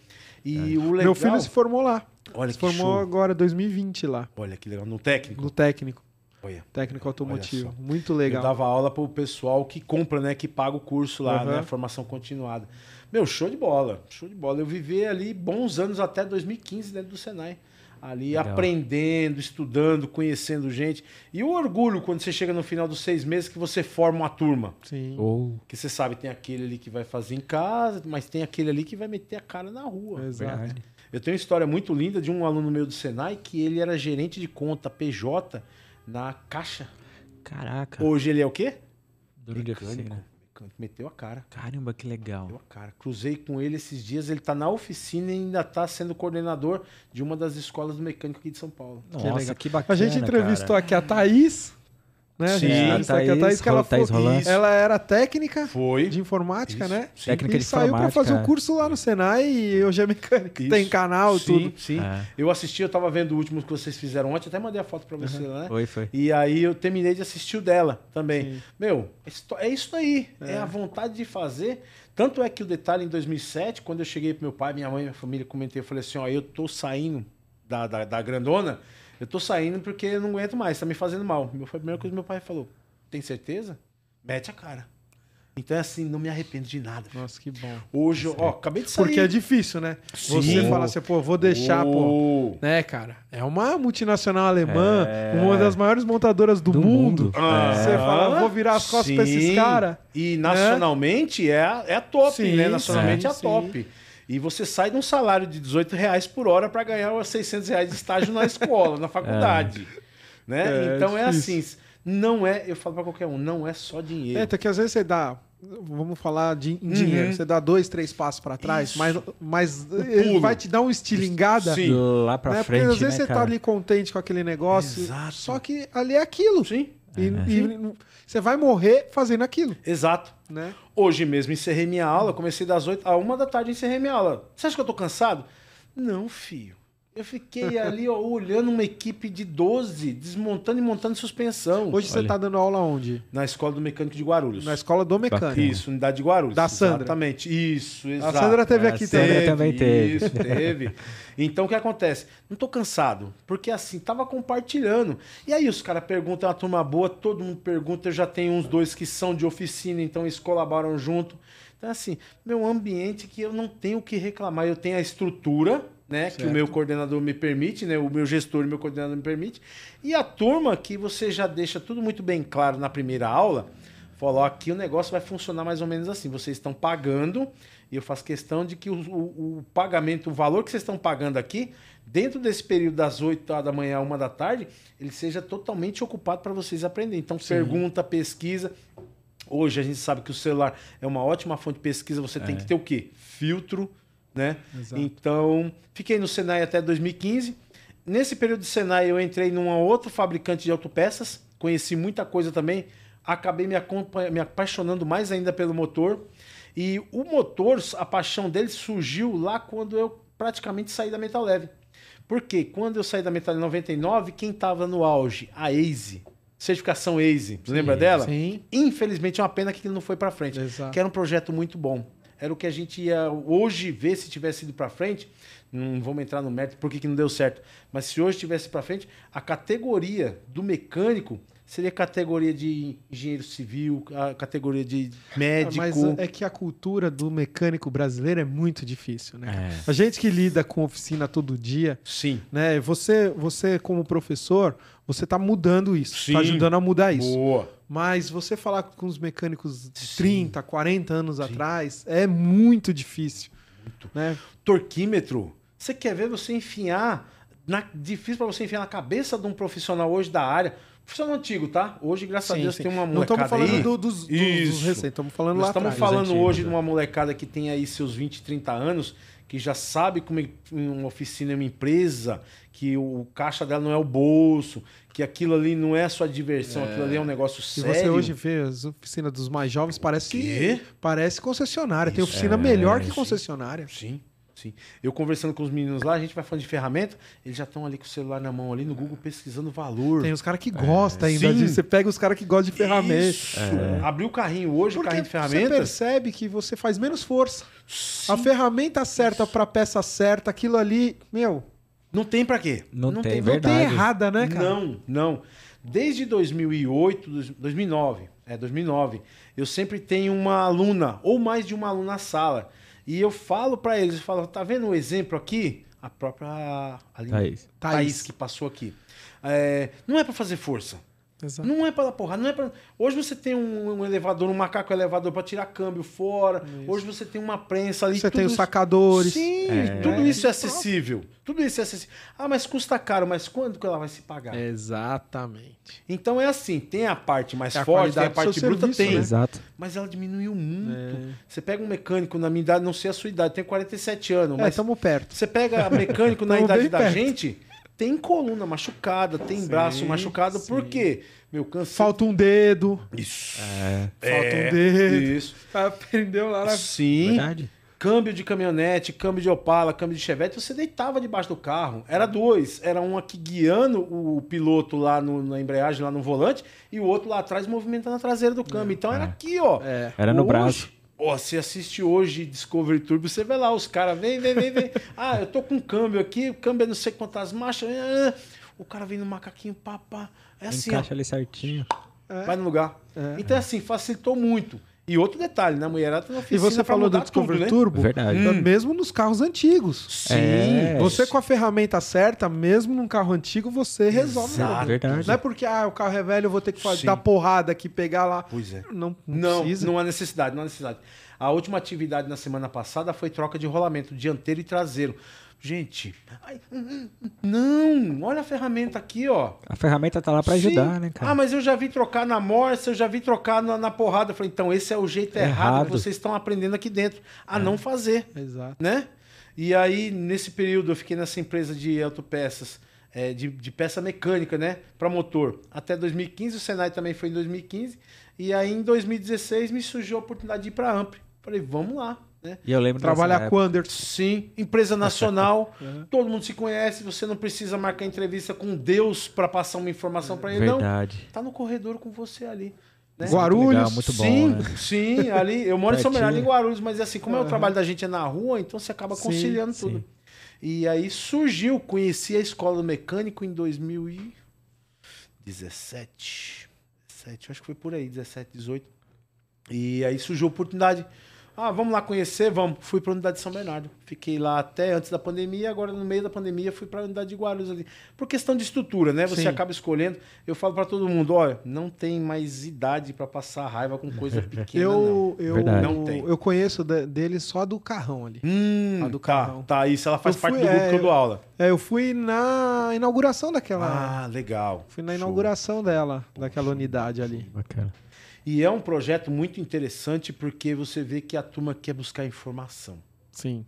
[SPEAKER 3] E o legal...
[SPEAKER 2] Meu filho se formou lá.
[SPEAKER 3] Olha
[SPEAKER 2] se formou
[SPEAKER 3] show.
[SPEAKER 2] agora, 2020 lá.
[SPEAKER 3] Olha que legal. No técnico.
[SPEAKER 2] No técnico.
[SPEAKER 3] Olha.
[SPEAKER 2] Técnico automotivo. Muito
[SPEAKER 3] Eu
[SPEAKER 2] legal.
[SPEAKER 3] dava aula pro pessoal que compra, né? Que paga o curso lá,
[SPEAKER 2] Aham.
[SPEAKER 3] né? A formação continuada. Meu, show de bola. Show de bola. Eu vivi ali bons anos até 2015 dentro do Senai. Ali
[SPEAKER 1] Legal.
[SPEAKER 3] aprendendo, estudando, conhecendo gente. E o orgulho quando você chega no final dos seis meses que você forma uma turma.
[SPEAKER 2] Sim.
[SPEAKER 1] Ou,
[SPEAKER 3] Que você sabe, tem aquele ali que vai fazer em casa, mas tem aquele ali que vai meter a cara na rua.
[SPEAKER 2] Exato.
[SPEAKER 1] verdade.
[SPEAKER 3] Eu tenho uma história muito linda de um aluno meu do Senai que ele era gerente de conta PJ na Caixa.
[SPEAKER 1] Caraca.
[SPEAKER 3] Hoje ele é o quê?
[SPEAKER 1] Oficina.
[SPEAKER 3] Mecânico. Meteu a cara.
[SPEAKER 1] Caramba, que legal.
[SPEAKER 3] Meteu a cara. Cruzei com ele esses dias. Ele tá na oficina e ainda tá sendo coordenador de uma das escolas do mecânico aqui de São Paulo.
[SPEAKER 1] Nossa,
[SPEAKER 2] legal.
[SPEAKER 1] que, bacana.
[SPEAKER 2] A gente entrevistou
[SPEAKER 1] cara.
[SPEAKER 2] aqui a Thaís. Né?
[SPEAKER 3] Sim, a
[SPEAKER 2] a
[SPEAKER 1] Thaís,
[SPEAKER 2] Thaís, que ela,
[SPEAKER 1] Thaís Roland.
[SPEAKER 2] ela era técnica
[SPEAKER 3] Foi.
[SPEAKER 2] de informática,
[SPEAKER 3] Isso.
[SPEAKER 2] né?
[SPEAKER 3] Sim.
[SPEAKER 1] Técnica
[SPEAKER 2] E
[SPEAKER 1] de
[SPEAKER 2] saiu pra
[SPEAKER 1] informática.
[SPEAKER 2] fazer o curso lá no Senai e hoje é mecânica.
[SPEAKER 3] Isso.
[SPEAKER 2] Tem canal,
[SPEAKER 3] sim,
[SPEAKER 2] tudo.
[SPEAKER 3] Sim,
[SPEAKER 1] É.
[SPEAKER 3] Eu assisti, eu tava vendo o último que vocês fizeram ontem. Até mandei a foto pra você lá, né?
[SPEAKER 1] Foi, foi.
[SPEAKER 3] E aí eu terminei de assistir o dela também.
[SPEAKER 2] Sim.
[SPEAKER 3] Meu, é isso aí. É. a vontade de fazer. Tanto é que o detalhe, em 2007, quando eu cheguei pro meu pai, minha mãe, minha família, comentei, eu falei assim, ó, eu tô saindo da, da, da grandona, eu tô saindo porque eu não aguento mais, tá me fazendo mal. Meu, foi a primeira coisa que meu pai falou, tem certeza? Mete a cara. Então é assim, não me arrependo de nada.
[SPEAKER 2] Nossa, que bom.
[SPEAKER 3] Hoje, ó, acabei de sair.
[SPEAKER 2] Porque é difícil, né?
[SPEAKER 3] Sim.
[SPEAKER 2] Você fala assim, pô, vou deixar, pô.
[SPEAKER 3] Oh.
[SPEAKER 2] Né, cara? É uma multinacional alemã, uma das maiores montadoras do,
[SPEAKER 1] Do
[SPEAKER 2] mundo.
[SPEAKER 1] mundo.
[SPEAKER 3] Ah,
[SPEAKER 2] Você fala, vou virar as costas pra esses
[SPEAKER 3] sim.
[SPEAKER 2] caras.
[SPEAKER 3] E nacionalmente é, a, é a top,
[SPEAKER 2] Sim,
[SPEAKER 3] né? Nacionalmente
[SPEAKER 2] sim,
[SPEAKER 3] é a
[SPEAKER 2] sim.
[SPEAKER 3] top. E você sai de um salário de 18 reais por hora para ganhar os 600 reais de estágio na escola, na faculdade. Né?
[SPEAKER 2] É,
[SPEAKER 3] então é
[SPEAKER 2] difícil.
[SPEAKER 3] assim, não é, eu falo para qualquer um, não é só dinheiro.
[SPEAKER 2] É, até que às vezes você dá. Vamos falar de, em
[SPEAKER 3] Uhum.
[SPEAKER 2] dinheiro. Você dá dois, três passos pra trás,
[SPEAKER 3] Isso.
[SPEAKER 2] mas, mas ele vai te dar um estilingada.
[SPEAKER 3] Sim.
[SPEAKER 1] Lá pra
[SPEAKER 2] né?
[SPEAKER 1] frente,
[SPEAKER 2] Porque às vezes
[SPEAKER 1] né,
[SPEAKER 2] você tá
[SPEAKER 1] cara?
[SPEAKER 2] ali contente com aquele negócio.
[SPEAKER 3] Exato.
[SPEAKER 2] Só que ali é aquilo.
[SPEAKER 3] Sim,
[SPEAKER 2] E, e você vai morrer fazendo aquilo,
[SPEAKER 3] exato.
[SPEAKER 2] né?
[SPEAKER 3] Hoje mesmo encerrei minha aula, comecei das 8 a 1 da tarde encerrei minha aula. Você acha que eu tô cansado? Não, filho. Eu fiquei ali, ó, olhando uma equipe de 12, desmontando e montando suspensão.
[SPEAKER 2] Hoje você
[SPEAKER 1] Olha.
[SPEAKER 2] tá dando aula onde?
[SPEAKER 3] Na escola do mecânico de Guarulhos.
[SPEAKER 2] Na escola do mecânico.
[SPEAKER 3] Isso, unidade de Guarulhos.
[SPEAKER 2] Da Sandra.
[SPEAKER 3] Exatamente. Isso,
[SPEAKER 2] A
[SPEAKER 3] exato.
[SPEAKER 2] Sandra teve
[SPEAKER 1] A
[SPEAKER 2] aqui
[SPEAKER 1] Sandra
[SPEAKER 2] também.
[SPEAKER 1] também teve.
[SPEAKER 3] Isso, teve. Então o que acontece? Não tô cansado, porque assim, tava compartilhando. E aí os caras perguntam, é uma turma boa, todo mundo pergunta, eu já tenho uns dois que são de oficina, então eles colaboram junto. Então assim, meu ambiente que eu não tenho o que reclamar, eu tenho a estrutura, né, que o meu coordenador me permite, né, o meu gestor e o meu coordenador me permite, e a turma que você já deixa tudo muito bem claro na primeira aula, falou, aqui o negócio vai funcionar mais ou menos assim, vocês estão pagando e eu faço questão de que o, o- o pagamento, o valor que vocês estão pagando aqui, dentro desse período das 8 da manhã a 1 da tarde, ele seja totalmente ocupado para vocês aprenderem. Então, pergunta, pesquisa. Hoje a gente sabe que o celular é uma ótima fonte de pesquisa, você tem que ter o quê? Filtro, né?
[SPEAKER 2] Exato.
[SPEAKER 3] Então, fiquei no Senai até 2015. Nesse período de Senai, eu entrei num outro fabricante de autopeças, conheci muita coisa também, acabei me, me apaixonando mais ainda pelo motor. E o motor, a paixão dele surgiu lá quando eu praticamente saí da Metal Leve. Porque quando eu saí da Metal em 99, quem estava no auge? A AZE. Certificação AZE. Você lembra dela?
[SPEAKER 2] Sim.
[SPEAKER 3] Infelizmente é uma pena que ele não foi para frente.
[SPEAKER 2] Exato.
[SPEAKER 3] Que era um projeto muito bom. Era o que a gente ia hoje ver se tivesse ido para frente. Não vamos entrar no mérito por que não deu certo. Mas se hoje tivesse para frente, a categoria do mecânico seria categoria de engenheiro civil, a categoria de médico.
[SPEAKER 2] Mas é que a cultura do mecânico brasileiro é muito difícil, né?
[SPEAKER 1] É.
[SPEAKER 2] A gente que lida com oficina todo dia,
[SPEAKER 3] Sim.
[SPEAKER 2] né? Você, você como professor, você tá mudando isso,
[SPEAKER 3] Sim.
[SPEAKER 2] tá ajudando a mudar isso.
[SPEAKER 3] Boa.
[SPEAKER 2] Mas você falar com os mecânicos de
[SPEAKER 3] Sim.
[SPEAKER 2] 30, 40 anos atrás é muito difícil. Né?
[SPEAKER 3] Torquímetro. Você quer ver você enfiar. Na, difícil para você enfiar na cabeça de um profissional hoje da área. Profissional antigo, tá? Hoje, graças a
[SPEAKER 2] Sim,
[SPEAKER 3] Deus,
[SPEAKER 2] sim.
[SPEAKER 3] tem uma
[SPEAKER 2] Não
[SPEAKER 3] molecada
[SPEAKER 2] estamos falando
[SPEAKER 3] aí.
[SPEAKER 2] do- dos, dos, dos recentes, estamos falando
[SPEAKER 3] Nós
[SPEAKER 2] lá
[SPEAKER 3] estamos
[SPEAKER 2] atrás.
[SPEAKER 3] falando
[SPEAKER 1] antigos,
[SPEAKER 3] hoje de
[SPEAKER 1] é.
[SPEAKER 3] uma molecada que tem aí seus 20, 30 anos, que já sabe como é uma oficina é uma empresa, que o caixa dela não é o bolso, que aquilo ali não é só diversão, aquilo ali é um negócio
[SPEAKER 2] E
[SPEAKER 3] sério.
[SPEAKER 2] você hoje vê as oficinas dos mais jovens, parece parece concessionária. Tem oficina melhor que concessionária.
[SPEAKER 3] Sim, sim. Eu conversando com os meninos lá, a gente vai falando de ferramenta, eles já estão ali com o celular na mão, ali no Google, pesquisando valor.
[SPEAKER 2] Tem os caras que gostam ainda
[SPEAKER 3] Sim.
[SPEAKER 2] disso. Você pega os caras que gostam de ferramenta.
[SPEAKER 3] Isso. Abriu o carrinho hoje, o
[SPEAKER 2] Porque
[SPEAKER 3] carrinho de
[SPEAKER 2] você
[SPEAKER 3] ferramentas.
[SPEAKER 2] percebe que você faz menos força. A ferramenta certa pra peça certa, aquilo ali, meu,
[SPEAKER 3] Não tem pra quê?
[SPEAKER 1] Não tem,
[SPEAKER 2] não tem
[SPEAKER 1] Verdade.
[SPEAKER 2] errada, né, cara?
[SPEAKER 3] Não, não. Desde 2008, dois- 2009, é 2009, eu sempre tenho uma aluna ou mais de uma aluna na sala. E eu falo pra eles, eu falo, tá vendo o exemplo aqui? A própria Aline-
[SPEAKER 1] Thaís.
[SPEAKER 3] Thaís. Que passou aqui. É, não é pra fazer força.
[SPEAKER 2] Exato.
[SPEAKER 3] Não é para dar porrada, não é para. Hoje você tem um, um elevador, um macaco elevador para tirar câmbio fora. Hoje você tem uma prensa ali.
[SPEAKER 2] Você
[SPEAKER 3] tudo
[SPEAKER 2] tem os
[SPEAKER 3] isso-
[SPEAKER 2] sacadores.
[SPEAKER 3] Sim,
[SPEAKER 1] É.
[SPEAKER 3] tudo isso é acessível. Tudo isso é acessível. Ah, mas custa caro, mas quando que ela vai se pagar?
[SPEAKER 2] Exatamente.
[SPEAKER 3] Então é assim, tem a parte mais
[SPEAKER 2] É a
[SPEAKER 3] forte, tem a parte bruta,
[SPEAKER 2] serviço,
[SPEAKER 3] tem.
[SPEAKER 2] né?
[SPEAKER 1] Exato.
[SPEAKER 3] Mas ela diminuiu muito.
[SPEAKER 2] É.
[SPEAKER 3] Você pega um mecânico na minha idade, não sei a sua idade, tenho 47 anos,
[SPEAKER 2] É,
[SPEAKER 3] mas
[SPEAKER 2] estamos perto.
[SPEAKER 3] você pega mecânico na idade da
[SPEAKER 2] perto.
[SPEAKER 3] gente, tem coluna machucada, tem braço machucado,
[SPEAKER 2] sim.
[SPEAKER 3] por quê? Meu cansei.
[SPEAKER 2] Falta um dedo.
[SPEAKER 3] Isso.
[SPEAKER 2] Falta um dedo.
[SPEAKER 3] Isso.
[SPEAKER 2] Aprendeu lá na...
[SPEAKER 3] Sim.
[SPEAKER 1] Verdade.
[SPEAKER 3] Câmbio de caminhonete, câmbio de Opala, câmbio de Chevette, você deitava debaixo do carro. Era dois. Era um aqui guiando o piloto lá no- na embreagem, lá no volante, e o outro lá atrás movimentando a traseira do câmbio. Então era aqui, ó.
[SPEAKER 2] É.
[SPEAKER 1] Era no
[SPEAKER 3] Hoje-
[SPEAKER 1] braço.
[SPEAKER 3] Ó, você assiste hoje Discovery Turbo, você vê lá, os caras vem, vem, vem, vem. Ah, eu tô com câmbio aqui, o câmbio é não sei quantas marchas. ah, O cara vem no macaquinho, pá, pá. É assim, ó.
[SPEAKER 1] Encaixa ali certinho.
[SPEAKER 3] Vai no lugar.
[SPEAKER 2] É.
[SPEAKER 3] Então, assim, facilitou muito. E outro detalhe, né? A mulherada tem
[SPEAKER 2] E
[SPEAKER 3] oficina
[SPEAKER 2] você falou do
[SPEAKER 3] mudar
[SPEAKER 2] Discover
[SPEAKER 3] tudo, né?
[SPEAKER 2] Turbo,
[SPEAKER 1] Verdade.
[SPEAKER 2] é mesmo nos carros antigos.
[SPEAKER 3] Sim.
[SPEAKER 1] É.
[SPEAKER 2] Você com a ferramenta certa, mesmo num carro antigo, você resolve.
[SPEAKER 3] Exato.
[SPEAKER 2] nada.
[SPEAKER 1] Verdade.
[SPEAKER 2] Não é porque ah, o carro é velho, eu vou ter que
[SPEAKER 3] Sim.
[SPEAKER 2] dar porrada aqui, pegar lá.
[SPEAKER 3] Pois é.
[SPEAKER 2] Não, não,
[SPEAKER 3] Não,
[SPEAKER 2] precisa.
[SPEAKER 3] não há necessidade, não há necessidade. A última atividade na semana passada foi troca de rolamento dianteiro e traseiro. Gente, ai, hum, hum, não, olha a ferramenta aqui, ó.
[SPEAKER 1] A ferramenta tá lá pra ajudar,
[SPEAKER 3] Sim.
[SPEAKER 1] né, cara?
[SPEAKER 3] Ah, mas eu já vi trocar na morsa, eu já vi trocar na, na porrada. Eu falei, então esse é o jeito errado,
[SPEAKER 1] Errado.
[SPEAKER 3] que vocês estão aprendendo aqui dentro a não fazer,
[SPEAKER 2] Exato.
[SPEAKER 3] né? E aí, nesse período, eu fiquei nessa empresa de autopeças, é, de, de peça mecânica, né? Para motor. Até 2015, o Senai também foi em 2015. E aí, em 2016, me surgiu a oportunidade de ir para a Ampli. Falei, vamos lá, né?
[SPEAKER 1] E eu lembro
[SPEAKER 2] Trabalhar com o Anderson.
[SPEAKER 3] Sim, empresa nacional, todo mundo se conhece, você não precisa marcar entrevista com Deus para passar uma informação para ele, não.
[SPEAKER 1] Verdade.
[SPEAKER 3] Tá no corredor com você ali. Né?
[SPEAKER 2] Guarulhos.
[SPEAKER 1] legal, muito bom,
[SPEAKER 3] sim,
[SPEAKER 1] né?
[SPEAKER 3] sim, ali. Eu moro em São. Bernardo, em Guarulhos, mas assim, como é o trabalho da gente é na rua, então você acaba
[SPEAKER 2] Sim,
[SPEAKER 3] conciliando
[SPEAKER 1] sim.
[SPEAKER 3] tudo. E aí surgiu, conheci a escola do mecânico em 2017. 17, acho que foi por aí, 17, 18. E aí surgiu a oportunidade. Ah, vamos lá conhecer, vamos. Fui para a unidade de São Bernardo. Fiquei lá até antes da pandemia, agora no meio da pandemia fui para a unidade de Guarulhos ali. Por questão de estrutura, né? Você
[SPEAKER 2] Sim.
[SPEAKER 3] acaba escolhendo. Eu falo para todo mundo, olha, não tem mais idade para passar raiva com coisa pequena, não.
[SPEAKER 2] Eu, eu,
[SPEAKER 1] Verdade.
[SPEAKER 3] Não tem.
[SPEAKER 2] eu conheço de- dele só do carrão ali.
[SPEAKER 3] Hum,
[SPEAKER 2] A do
[SPEAKER 3] tá,
[SPEAKER 2] carrão.
[SPEAKER 3] tá. Isso ela faz
[SPEAKER 2] Eu
[SPEAKER 3] parte
[SPEAKER 2] fui,
[SPEAKER 3] do grupo
[SPEAKER 2] é,
[SPEAKER 3] que eu dou aula.
[SPEAKER 2] É, eu fui na inauguração daquela.
[SPEAKER 3] Ah, legal.
[SPEAKER 2] fui na
[SPEAKER 3] Show.
[SPEAKER 2] inauguração dela, daquela unidade ali.
[SPEAKER 1] Bacana.
[SPEAKER 3] E é um projeto muito interessante porque você vê que a turma quer buscar informação.
[SPEAKER 2] Sim.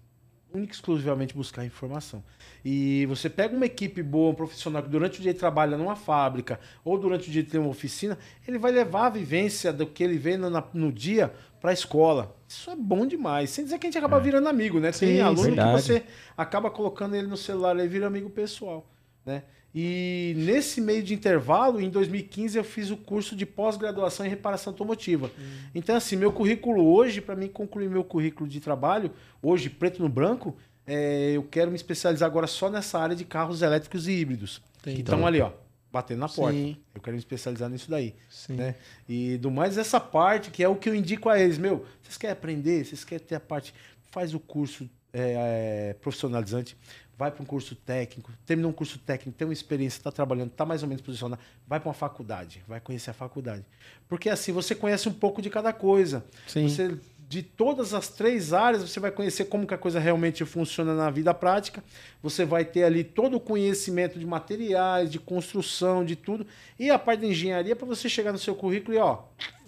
[SPEAKER 3] única e exclusivamente buscar informação. E você pega uma equipe boa, um profissional que durante o dia trabalha numa fábrica ou durante o dia tem uma oficina, ele vai levar a vivência do que ele vê no, no dia para a escola. Isso é bom demais. Sem dizer que a gente acaba virando amigo, né? Tem
[SPEAKER 2] Sim,
[SPEAKER 3] aluno
[SPEAKER 1] verdade.
[SPEAKER 3] que você acaba colocando ele no celular e vira amigo pessoal, né? E nesse meio de intervalo, em 2015, eu fiz o curso de pós-graduação em reparação automotiva. Então, assim, meu currículo hoje, para mim concluir meu currículo de trabalho, hoje, preto no branco, é, eu quero me especializar agora só nessa área de carros elétricos e híbridos.
[SPEAKER 2] Entendi.
[SPEAKER 3] Que estão ali, ó, batendo na porta.
[SPEAKER 2] Sim.
[SPEAKER 3] Eu quero me especializar nisso daí.
[SPEAKER 2] Sim.
[SPEAKER 3] Né? E do mais essa parte, que é o que eu indico a eles, meu, vocês querem aprender, vocês querem ter a parte, faz o curso é, é, profissionalizante, vai para um curso técnico, terminou um curso técnico, tem uma experiência, está trabalhando, está mais ou menos posicionado, vai para uma faculdade, vai conhecer a faculdade. Porque assim você conhece um pouco de cada coisa.
[SPEAKER 2] Sim.
[SPEAKER 3] Você, de todas as três áreas, você vai conhecer como que a coisa realmente funciona na vida prática. Você vai ter ali todo o conhecimento de materiais, de construção, de tudo. E a parte de engenharia para você chegar no seu currículo e, ó,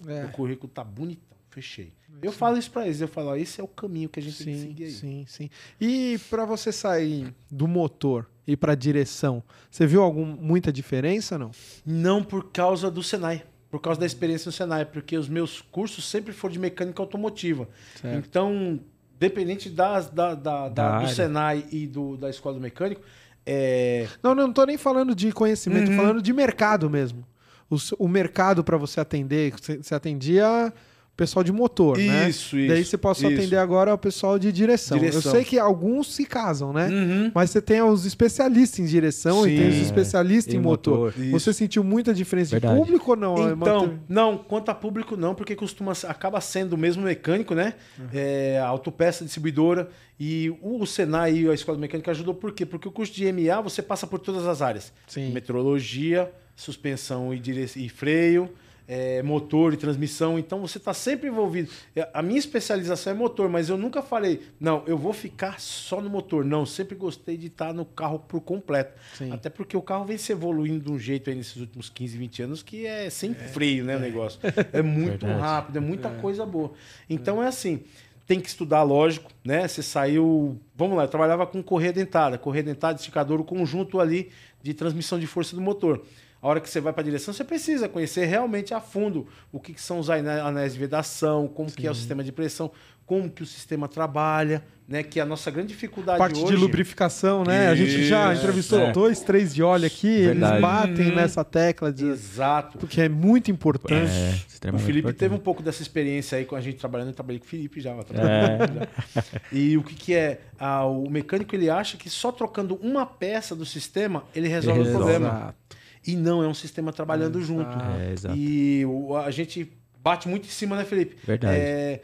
[SPEAKER 2] É.
[SPEAKER 3] o currículo tá bonitão, fechei. Eu falo isso para eles, eu falo, ó, esse é o caminho que a gente tem que
[SPEAKER 2] Sim,
[SPEAKER 3] seguir aí.
[SPEAKER 2] sim, sim. E para você sair do motor e para direção, você viu algum, muita diferença não?
[SPEAKER 3] Não por causa do Senai, por causa da experiência no Senai, porque os meus cursos sempre foram de mecânica automotiva.
[SPEAKER 2] Certo.
[SPEAKER 3] Então, dependente das, da, da, da- do. Senai e do, da escola do mecânico, é,
[SPEAKER 2] Não, não, tô nem falando de conhecimento,
[SPEAKER 3] Uhum.
[SPEAKER 2] falando de mercado mesmo. O, o mercado para você atender, você, atendia pessoal de motor, né?
[SPEAKER 3] Isso, isso,
[SPEAKER 2] Daí você pode
[SPEAKER 3] isso.
[SPEAKER 2] atender agora o pessoal de direção.
[SPEAKER 3] Direção.
[SPEAKER 2] Eu sei que alguns se casam, né?
[SPEAKER 3] Uhum.
[SPEAKER 2] Mas você tem os especialistas em direção e
[SPEAKER 3] Sim.
[SPEAKER 2] tem os especialistas
[SPEAKER 1] E
[SPEAKER 2] em motor.
[SPEAKER 3] motor, isso.
[SPEAKER 2] Você sentiu muita diferença
[SPEAKER 1] Verdade.
[SPEAKER 2] de público ou não? É
[SPEAKER 3] Então, não, quanto a público não, porque costuma acaba sendo o mesmo mecânico, né? É, a autopeça distribuidora e o Senai e a escola mecânica ajudou por quê? Porque o curso de MA você passa por todas as áreas.
[SPEAKER 2] Sim.
[SPEAKER 3] Meteorologia, suspensão e, dire... e freio, é, motor e transmissão. Então você está sempre envolvido. É, A minha especialização é motor, mas eu nunca falei, não, eu vou ficar só no motor. Não, sempre gostei de estar no carro por completo.
[SPEAKER 2] Sim.
[SPEAKER 3] Até porque o carro vem se evoluindo de um jeito aí nesses últimos 15, 20 anos que é sem freio, né, o negócio. É muito
[SPEAKER 1] Verdade.
[SPEAKER 3] rápido, é muita coisa boa. Então é assim, tem que estudar, lógico, né? Você saiu, vamos lá, eu trabalhava com correia dentada, correia dentada, esticador, o conjunto ali de transmissão de força do motor. A hora que você vai para a direção, você precisa conhecer realmente a fundo o que, que são os ané- anéis de vedação, como que é o sistema de pressão, como que o sistema trabalha, né? Que é a nossa grande dificuldade
[SPEAKER 2] parte
[SPEAKER 3] hoje.
[SPEAKER 2] de lubrificação, né? A gente já
[SPEAKER 3] Isso,
[SPEAKER 2] entrevistou
[SPEAKER 1] é.
[SPEAKER 2] dois, três de óleo aqui,
[SPEAKER 1] Verdade.
[SPEAKER 2] eles batem
[SPEAKER 3] Uhum.
[SPEAKER 2] nessa tecla de
[SPEAKER 3] Exato.
[SPEAKER 2] porque é muito importante.
[SPEAKER 1] É,
[SPEAKER 3] O Felipe
[SPEAKER 1] importante.
[SPEAKER 3] teve um pouco dessa experiência aí com a gente trabalhando. Eu trabalhei com o Felipe já.
[SPEAKER 1] É.
[SPEAKER 3] E o que, que é? Ah, o mecânico ele acha que só trocando uma peça do sistema ele resolve
[SPEAKER 1] Ele
[SPEAKER 3] o problema. E não, é um sistema trabalhando junto.
[SPEAKER 1] É, exato.
[SPEAKER 3] E a gente bate muito em cima, né, Felipe?
[SPEAKER 1] Verdade.
[SPEAKER 3] É,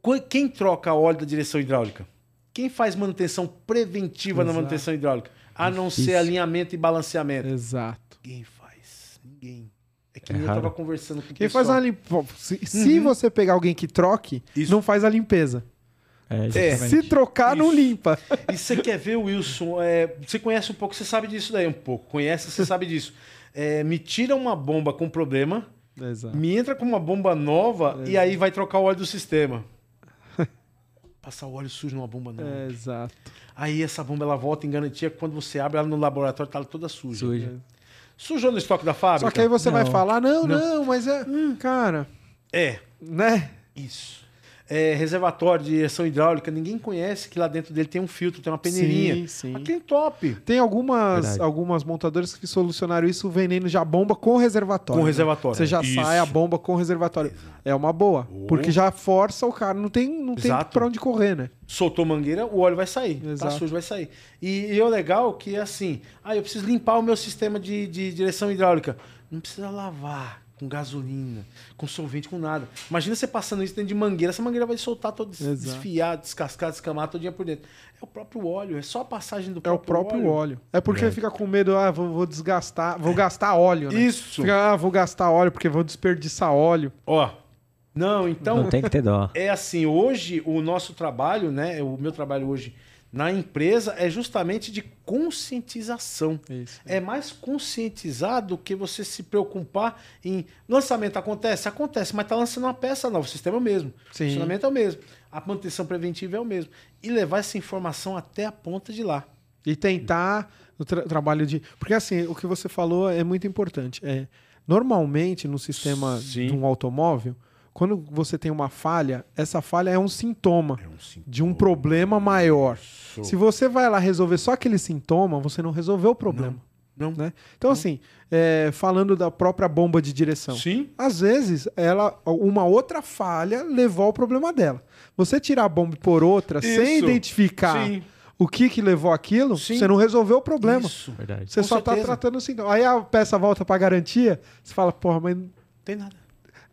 [SPEAKER 3] qu- quem troca óleo da direção hidráulica? Quem faz manutenção preventiva na
[SPEAKER 2] Exato.
[SPEAKER 3] manutenção hidráulica? A não
[SPEAKER 1] Difícil.
[SPEAKER 3] ser alinhamento e balanceamento.
[SPEAKER 2] Exato.
[SPEAKER 3] Ninguém faz. Ninguém. É que
[SPEAKER 1] É
[SPEAKER 3] nem eu tava conversando com o
[SPEAKER 2] Quem faz
[SPEAKER 3] pessoal.
[SPEAKER 2] uma limpeza. Se, se você pegar alguém que troque,
[SPEAKER 3] Isso.
[SPEAKER 2] não faz a limpeza.
[SPEAKER 1] É,
[SPEAKER 3] É.
[SPEAKER 2] Se trocar, não
[SPEAKER 3] Isso.
[SPEAKER 2] limpa.
[SPEAKER 3] E você quer ver, Wilson? é, você conhece um pouco, você sabe disso daí um pouco. Conhece, você sabe disso. É, me tira uma bomba com problema,
[SPEAKER 2] Exato.
[SPEAKER 3] me entra com uma bomba nova e aí vai trocar o óleo do sistema. Passar o óleo sujo numa bomba nova.
[SPEAKER 2] Exato.
[SPEAKER 3] Aí essa bomba ela volta em garantia que quando você abre ela no laboratório tá toda suja.
[SPEAKER 1] Suja.
[SPEAKER 3] Sujou no estoque da fábrica?
[SPEAKER 2] Só que aí você vai
[SPEAKER 1] Não.
[SPEAKER 2] falar, não, não,
[SPEAKER 3] Não.
[SPEAKER 2] mas é. Cara,
[SPEAKER 3] É,
[SPEAKER 2] né?
[SPEAKER 3] isso. É, reservatório de direção hidráulica, ninguém conhece que lá dentro dele tem um filtro, tem uma peneirinha.
[SPEAKER 2] Sim, sim.
[SPEAKER 3] Aqui é top.
[SPEAKER 2] Tem algumas,
[SPEAKER 1] Verdade.
[SPEAKER 2] algumas montadoras que solucionaram isso vendendo já bomba com reservatório.
[SPEAKER 3] Com
[SPEAKER 2] né?
[SPEAKER 3] reservatório.
[SPEAKER 2] Você já
[SPEAKER 3] Isso.
[SPEAKER 2] sai a bomba com reservatório. É uma boa.
[SPEAKER 3] Oh.
[SPEAKER 2] Porque já força o cara, não tem, não tem pra onde correr, né?
[SPEAKER 3] Soltou mangueira, o óleo vai sair. Tá
[SPEAKER 2] Exato.
[SPEAKER 3] sujo, vai sair. E, e o legal que é assim, ah, eu preciso limpar o meu sistema de, de direção hidráulica. Não precisa lavar com gasolina, com solvente, com nada. Imagina você passando isso dentro de mangueira, essa mangueira vai soltar todo
[SPEAKER 2] Exato.
[SPEAKER 3] desfiar, descascar, descamar todinha por dentro. É o próprio óleo, é só a passagem do
[SPEAKER 2] É o próprio óleo. É porque
[SPEAKER 1] Verdade.
[SPEAKER 2] fica com medo, ah, vou, vou desgastar, vou gastar óleo, né?
[SPEAKER 3] Isso.
[SPEAKER 2] Fica, ah, vou gastar óleo porque vou desperdiçar óleo.
[SPEAKER 3] Ó. Não, então
[SPEAKER 1] Não tem que ter dó.
[SPEAKER 3] é assim, hoje o nosso trabalho, né, o meu trabalho hoje na empresa é justamente de conscientização.
[SPEAKER 2] Isso.
[SPEAKER 3] É mais conscientizar do que você se preocupar em. Lançamento acontece? Acontece, mas tá lançando uma peça nova, o sistema é o mesmo.
[SPEAKER 2] Sim.
[SPEAKER 3] O funcionamento é o mesmo. A manutenção preventiva é o mesmo. E levar essa informação até a ponta de lá.
[SPEAKER 2] E tentar o tra- trabalho de. Porque assim, o que você falou é muito importante. É, normalmente, no sistema
[SPEAKER 3] Sim.
[SPEAKER 2] de um automóvel, quando você tem uma falha, essa falha é um sintoma de um problema maior. Se você vai lá resolver só aquele sintoma, você não resolveu o problema.
[SPEAKER 3] Não.
[SPEAKER 2] Né? Então, assim, é, falando da própria bomba de direção.
[SPEAKER 3] Sim.
[SPEAKER 2] Às vezes, ela, uma outra falha levou ao problema dela. Você tirar a bomba por outra sem
[SPEAKER 3] Isso.
[SPEAKER 2] identificar
[SPEAKER 3] Sim.
[SPEAKER 2] o que, que levou aquilo,
[SPEAKER 3] Sim.
[SPEAKER 2] você não resolveu o problema.
[SPEAKER 3] Isso.
[SPEAKER 1] Verdade.
[SPEAKER 2] Você
[SPEAKER 3] Com
[SPEAKER 2] só está tratando o sintoma. Aí a peça volta para garantia, você fala, porra, mas.
[SPEAKER 3] Tem nada.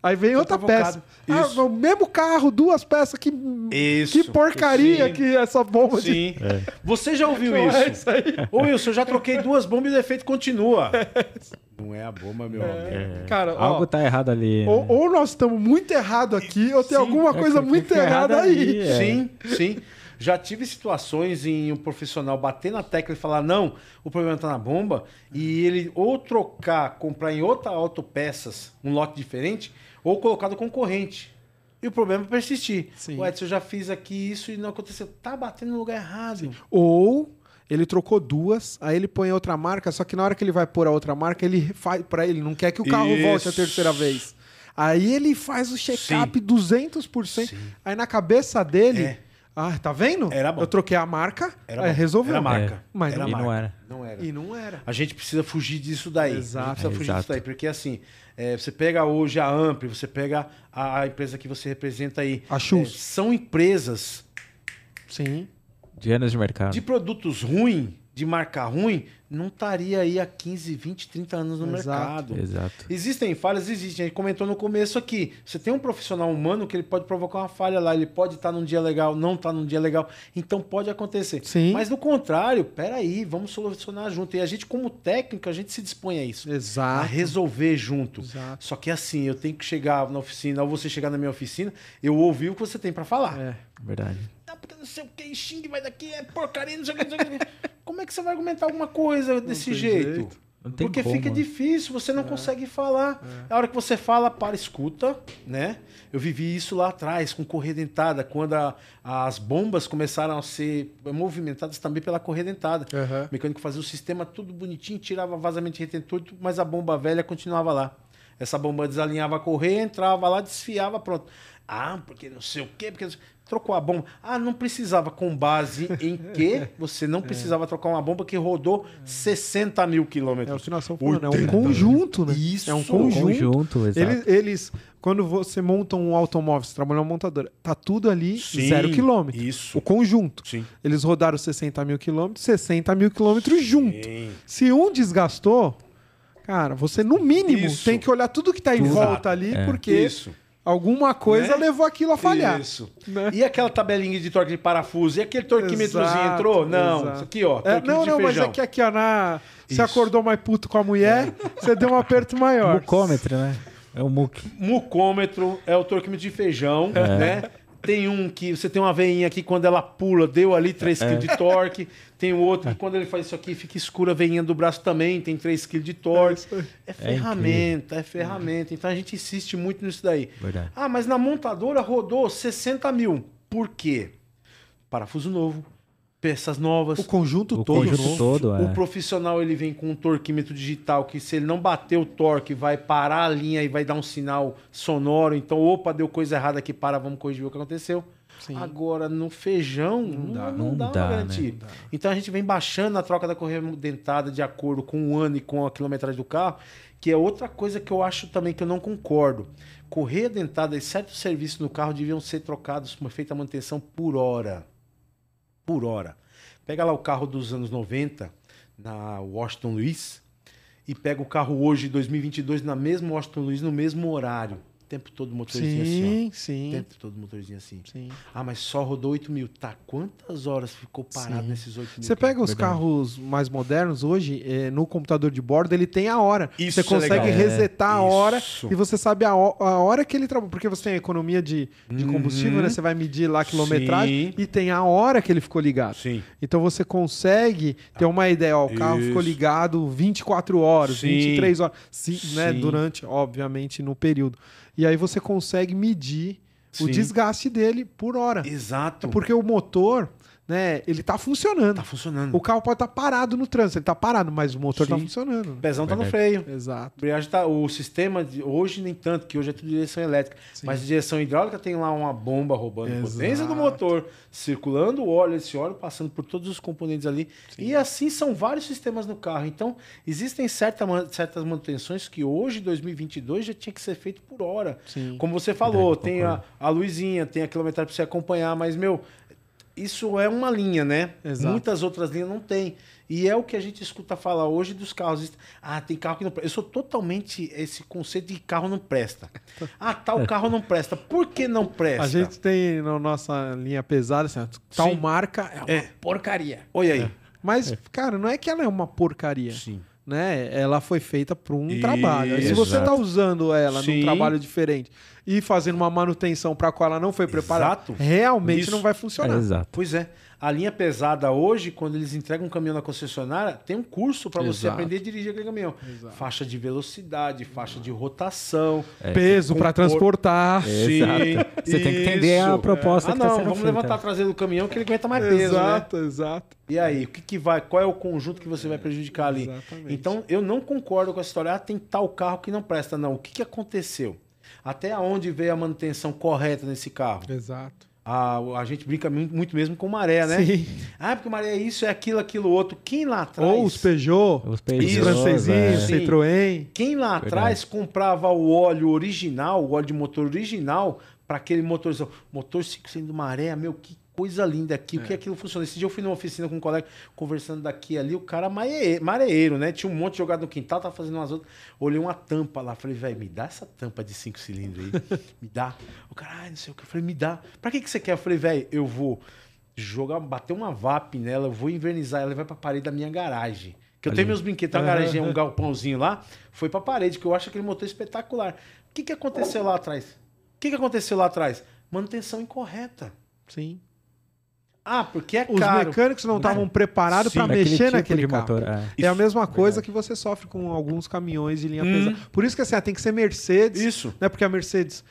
[SPEAKER 2] Aí vem outra
[SPEAKER 3] provocado.
[SPEAKER 2] peça. Ah,
[SPEAKER 3] Isso.
[SPEAKER 2] o mesmo carro, duas peças. Que,
[SPEAKER 3] Isso.
[SPEAKER 2] que porcaria
[SPEAKER 3] Sim.
[SPEAKER 2] que essa bomba de.
[SPEAKER 3] Sim. Você já ouviu
[SPEAKER 2] Não é
[SPEAKER 3] isso?
[SPEAKER 2] isso aí.
[SPEAKER 3] Ô Wilson, eu já troquei duas bombas e o efeito continua. Não é a bomba, meu amigo.
[SPEAKER 1] É.
[SPEAKER 2] Cara, ó,
[SPEAKER 1] Algo tá errado ali.
[SPEAKER 2] ou,
[SPEAKER 1] né?
[SPEAKER 2] ou nós estamos muito errado aqui, ou tem
[SPEAKER 3] Sim.
[SPEAKER 2] alguma
[SPEAKER 1] É,
[SPEAKER 2] coisa muito errada aí.
[SPEAKER 1] aí, é.
[SPEAKER 3] Sim, sim. Já tive situações em um profissional bater na tecla e falar, não, o problema tá na bomba, e ele ou trocar, comprar em outra autopeças um lote diferente, ou colocar do concorrente. E o problema é persistir.
[SPEAKER 2] Sim.
[SPEAKER 3] O Edson, eu já fiz aqui isso e não aconteceu. Tá batendo no lugar errado.
[SPEAKER 2] Ou ele trocou duas, aí ele põe outra marca, só que na hora que ele vai pôr a outra marca, ele faz para ele não quer que o carro volte a
[SPEAKER 3] Isso.
[SPEAKER 2] terceira vez. Aí ele faz o check-up 200%.
[SPEAKER 3] Sim.
[SPEAKER 2] Aí na cabeça dele,
[SPEAKER 3] É.
[SPEAKER 2] ah, tá vendo?
[SPEAKER 3] Era bom.
[SPEAKER 2] Eu troquei a marca,
[SPEAKER 3] Era
[SPEAKER 2] aí
[SPEAKER 3] bom.
[SPEAKER 2] resolveu.
[SPEAKER 3] Era a marca.
[SPEAKER 1] É.
[SPEAKER 2] Mas
[SPEAKER 3] Era
[SPEAKER 1] E
[SPEAKER 3] marca.
[SPEAKER 1] não era.
[SPEAKER 3] Não era.
[SPEAKER 2] E não era.
[SPEAKER 3] A gente precisa fugir disso daí.
[SPEAKER 2] Exato.
[SPEAKER 3] A gente precisa fugir
[SPEAKER 1] Exato.
[SPEAKER 3] disso daí. Porque assim, é, você pega hoje a Ampli, você pega a, a empresa que você representa aí.
[SPEAKER 2] A.
[SPEAKER 3] É, são empresas
[SPEAKER 2] Sim.
[SPEAKER 1] De anos de mercado.
[SPEAKER 3] de produtos ruins, de marca ruim, não estaria aí há 15, 20, 30 anos no
[SPEAKER 2] Exato.
[SPEAKER 3] mercado.
[SPEAKER 1] Exato.
[SPEAKER 3] Existem falhas, existem. A gente comentou no começo aqui. Você tem um profissional humano que ele pode provocar uma falha lá, ele pode estar num dia legal, não estar num dia legal. Então pode acontecer.
[SPEAKER 2] Sim.
[SPEAKER 3] Mas no contrário, peraí, vamos solucionar junto. E a gente, como técnico, a gente se dispõe a isso. A
[SPEAKER 2] Exato.
[SPEAKER 3] resolver junto.
[SPEAKER 2] Exato.
[SPEAKER 3] Só que assim, eu tenho que chegar na oficina, ou você chegar na minha oficina, eu ouvir o que você tem para falar.
[SPEAKER 2] É.
[SPEAKER 1] Verdade.
[SPEAKER 3] Porque não sei o que, xingue, vai daqui, é porcaria, não sei o que, não sei o que. Como é que você vai argumentar alguma coisa desse jeito?
[SPEAKER 2] jeito.
[SPEAKER 1] Não tem
[SPEAKER 3] Porque
[SPEAKER 1] como.
[SPEAKER 3] fica difícil, você não consegue falar. A hora que você fala, para, escuta, né? Eu vivi isso lá atrás, com correia dentada, quando a- as bombas começaram a ser movimentadas também pela correia dentada.
[SPEAKER 2] Aham.
[SPEAKER 3] O mecânico fazia o sistema tudo bonitinho, tirava vazamento de retentor, mas a bomba velha continuava lá. Essa bomba desalinhava a correia, entrava lá, desfiava, pronto. Ah, porque não sei o quê, porque trocou a bomba. Ah, não precisava, com base em que você não precisava trocar uma bomba que rodou 60 mil
[SPEAKER 2] É o
[SPEAKER 3] quilômetros.
[SPEAKER 2] que nós estamos falando. É um
[SPEAKER 3] 80.
[SPEAKER 2] conjunto, né?
[SPEAKER 3] Isso.
[SPEAKER 2] É um
[SPEAKER 3] Conjunto.
[SPEAKER 2] conjunto. Eles, eles, quando você monta um automóvel, você trabalha numa montadora, tá tudo ali
[SPEAKER 3] Sim,
[SPEAKER 2] zero quilômetro.
[SPEAKER 3] isso.
[SPEAKER 2] O conjunto.
[SPEAKER 3] Sim.
[SPEAKER 2] Eles rodaram 60 mil quilômetros, 60 mil quilômetros junto.
[SPEAKER 3] Sim.
[SPEAKER 2] Se um desgastou, cara, você no mínimo
[SPEAKER 3] Isso.
[SPEAKER 2] tem que olhar tudo que tá em volta ali,
[SPEAKER 1] É.
[SPEAKER 2] porque
[SPEAKER 3] Isso.
[SPEAKER 2] Alguma coisa
[SPEAKER 3] Né?
[SPEAKER 2] levou aquilo a falhar.
[SPEAKER 3] Isso.
[SPEAKER 2] Né?
[SPEAKER 3] E aquela tabelinha de torque de parafuso? E aquele torquímetrozinho
[SPEAKER 2] Exato,
[SPEAKER 3] entrou? Não.
[SPEAKER 2] exato.
[SPEAKER 3] Isso aqui, ó.
[SPEAKER 2] É, não,
[SPEAKER 3] de
[SPEAKER 2] não, mas é que aqui, ó, na... você acordou mais puto com a mulher, você deu um aperto maior.
[SPEAKER 1] Mucômetro, né? É o muc.
[SPEAKER 3] Mucômetro é o torquímetro de feijão, né? Tem um que você tem uma veinha que quando ela pula, deu ali 3 kg de torque. Tem o outro que quando ele faz isso aqui, fica escura a veinha do braço também, tem 3 kg de torque. É ferramenta, é ferramenta. Então a gente insiste muito nisso daí.
[SPEAKER 1] Verdade.
[SPEAKER 3] Ah, mas na montadora rodou 60 mil. Por quê? Parafuso novo, peças novas.
[SPEAKER 2] O conjunto
[SPEAKER 1] O
[SPEAKER 2] todo.
[SPEAKER 1] conjunto todo, é.
[SPEAKER 3] O profissional ele vem com um torquímetro digital que se ele não bater o torque vai parar a linha e vai dar um sinal sonoro. Então, opa, deu coisa errada aqui, para, vamos corrigir o que aconteceu.
[SPEAKER 2] Sim.
[SPEAKER 3] Agora, no feijão, não,
[SPEAKER 2] dá.
[SPEAKER 3] não
[SPEAKER 1] Não
[SPEAKER 3] dá,
[SPEAKER 1] dá,
[SPEAKER 3] pra
[SPEAKER 1] né?
[SPEAKER 3] garantir. Então, a gente vem baixando a troca da correia dentada de acordo com o ano e com a quilometragem do carro, que é outra coisa que eu acho também que eu não concordo. Correia dentada e certos serviços no carro deviam ser trocados, feita a manutenção por hora por hora. Pega lá o carro dos anos 90, na Washington Luiz, e pega o carro hoje, 2022, na mesma Washington Luiz, no mesmo horário. Tempo todo motorzinho assim,
[SPEAKER 2] Sim,
[SPEAKER 3] ó. O
[SPEAKER 2] sim,
[SPEAKER 3] tempo todo motorzinho assim.
[SPEAKER 2] sim.
[SPEAKER 3] Ah, mas só rodou 8 mil. Tá, quantas horas ficou parado
[SPEAKER 2] Sim.
[SPEAKER 3] nesses 8 mil?
[SPEAKER 2] Você pega os
[SPEAKER 1] Verdade.
[SPEAKER 2] carros mais modernos hoje, eh, no computador de bordo, ele tem a hora.
[SPEAKER 3] Isso
[SPEAKER 2] você
[SPEAKER 3] é
[SPEAKER 2] consegue
[SPEAKER 3] legal.
[SPEAKER 2] resetar a hora
[SPEAKER 3] Isso.
[SPEAKER 2] e você sabe a, a hora que ele trabalha. Porque você tem a economia de, de combustível,
[SPEAKER 3] Uhum.
[SPEAKER 2] né? Você vai medir lá a quilometragem
[SPEAKER 3] Sim.
[SPEAKER 2] e tem a hora que ele ficou ligado.
[SPEAKER 3] Sim.
[SPEAKER 2] Então você consegue ter uma ideia, ó, o carro
[SPEAKER 3] Isso.
[SPEAKER 2] ficou ligado 24 horas,
[SPEAKER 3] Sim.
[SPEAKER 2] 23 horas, sim, né,
[SPEAKER 3] Sim.
[SPEAKER 2] durante, obviamente, no período. E aí você consegue medir o
[SPEAKER 3] Sim.
[SPEAKER 2] desgaste dele por hora.
[SPEAKER 3] Exato.
[SPEAKER 2] É porque o motor, né, ele tá funcionando.
[SPEAKER 3] Tá funcionando.
[SPEAKER 2] O carro pode estar parado no trânsito, ele tá parado, mas o motor tá
[SPEAKER 3] Sim.
[SPEAKER 2] funcionando.
[SPEAKER 3] O pezão tá no freio.
[SPEAKER 2] Exato.
[SPEAKER 3] Embreagem tá, o sistema de, hoje nem tanto, que hoje é tudo direção elétrica,
[SPEAKER 2] Sim.
[SPEAKER 3] mas direção hidráulica tem lá uma bomba roubando
[SPEAKER 2] Exato.
[SPEAKER 3] potência do motor, circulando o óleo, esse óleo passando por todos os componentes ali. E assim são vários sistemas no carro. Então, existem certa, certas manutenções que hoje, 2022, já tinha que ser feito por hora.
[SPEAKER 2] Sim.
[SPEAKER 3] Como você falou,
[SPEAKER 1] Verdade,
[SPEAKER 3] tem a, a luzinha, tem a quilometragem para você acompanhar, mas, meu, isso é uma linha, né?
[SPEAKER 2] Exato.
[SPEAKER 3] Muitas outras linhas não tem. E é o que a gente escuta falar hoje dos carros. Ah, tem carro que não presta. Eu sou totalmente esse conceito de carro não presta. Ah, tal carro não presta. Por que não presta?
[SPEAKER 2] A gente tem na nossa linha pesada, assim, tal
[SPEAKER 3] Sim.
[SPEAKER 2] marca é uma
[SPEAKER 3] É.
[SPEAKER 2] porcaria.
[SPEAKER 3] Olha aí.
[SPEAKER 2] Mas, cara, não é que ela é uma porcaria.
[SPEAKER 3] Sim.
[SPEAKER 2] Né? Ela foi feita para um
[SPEAKER 3] Isso.
[SPEAKER 2] trabalho. Se você está usando ela
[SPEAKER 3] Sim.
[SPEAKER 2] num trabalho diferente e fazendo uma manutenção para qual ela não foi preparada,
[SPEAKER 3] Exato.
[SPEAKER 2] realmente
[SPEAKER 3] Isso.
[SPEAKER 2] não vai
[SPEAKER 1] É,
[SPEAKER 2] funcionar.
[SPEAKER 1] exato.
[SPEAKER 3] Pois é. A linha pesada hoje, quando eles entregam um caminhão na concessionária, tem um curso para você aprender a dirigir aquele caminhão.
[SPEAKER 2] Exato.
[SPEAKER 3] Faixa de velocidade, faixa de rotação.
[SPEAKER 2] Peso para transportar.
[SPEAKER 1] Exato. Você tem que entender a proposta
[SPEAKER 3] Ah,
[SPEAKER 1] que
[SPEAKER 3] não,
[SPEAKER 1] tá sendo
[SPEAKER 3] vamos
[SPEAKER 1] feita.
[SPEAKER 3] levantar a traseira do caminhão que ele aguenta mais peso, né?
[SPEAKER 2] exato, exato.
[SPEAKER 3] E aí, o que, que vai? Qual é o conjunto que você vai prejudicar ali?
[SPEAKER 2] Exatamente.
[SPEAKER 3] Então, eu não concordo com essa história. Ah, tem tal carro que não presta. Não. O que, que aconteceu? Até onde veio a manutenção correta nesse carro?
[SPEAKER 2] Exato.
[SPEAKER 3] A, a gente brinca muito, mesmo com maré, né?
[SPEAKER 2] Sim.
[SPEAKER 3] Ah, porque maré é isso, é aquilo, aquilo outro. Quem lá atrás.
[SPEAKER 2] Ou os Peugeot,
[SPEAKER 1] Os
[SPEAKER 2] os
[SPEAKER 1] Peugeots,
[SPEAKER 2] francesinhos,
[SPEAKER 1] é.
[SPEAKER 2] Citroën.
[SPEAKER 3] Quem lá atrás comprava o óleo original, o óleo de motor original, para aquele motorzão. Motor 5 cilindros maré, meu, que coisa linda aqui. O que aquilo funciona? Esse dia eu fui numa oficina com um colega, conversando daqui ali, o cara mareeiro, né? Tinha um monte jogado no quintal, tava fazendo umas outras. Olhei uma tampa lá, falei, velho, me dá essa tampa de 5 cilindros aí. me dá. O cara, ai, não sei o que. Eu falei, me dá. Pra que, que você quer? Eu falei, velho, eu vou jogar, bater uma VAP nela, eu vou invernizar ela e vai pra parede da minha garagem. Que eu tenho meus brinquedos, tem uma garagem, um galpãozinho lá, foi pra parede, que eu acho aquele motor espetacular. O que, que aconteceu lá atrás? O que, que aconteceu lá atrás? Manutenção incorreta.
[SPEAKER 2] Sim.
[SPEAKER 3] Ah, porque é
[SPEAKER 2] Os
[SPEAKER 3] caro.
[SPEAKER 2] mecânicos não estavam preparados
[SPEAKER 3] Sim,
[SPEAKER 2] para
[SPEAKER 1] Daquele
[SPEAKER 2] mexer
[SPEAKER 1] tipo
[SPEAKER 2] naquele carro.
[SPEAKER 1] motor, é.
[SPEAKER 2] É a mesma coisa que você sofre com alguns caminhões de linha
[SPEAKER 3] Hum.
[SPEAKER 2] pesada. Por isso que assim, ah, tem que ser Mercedes,
[SPEAKER 3] Isso.
[SPEAKER 2] né? Porque a Mercedes,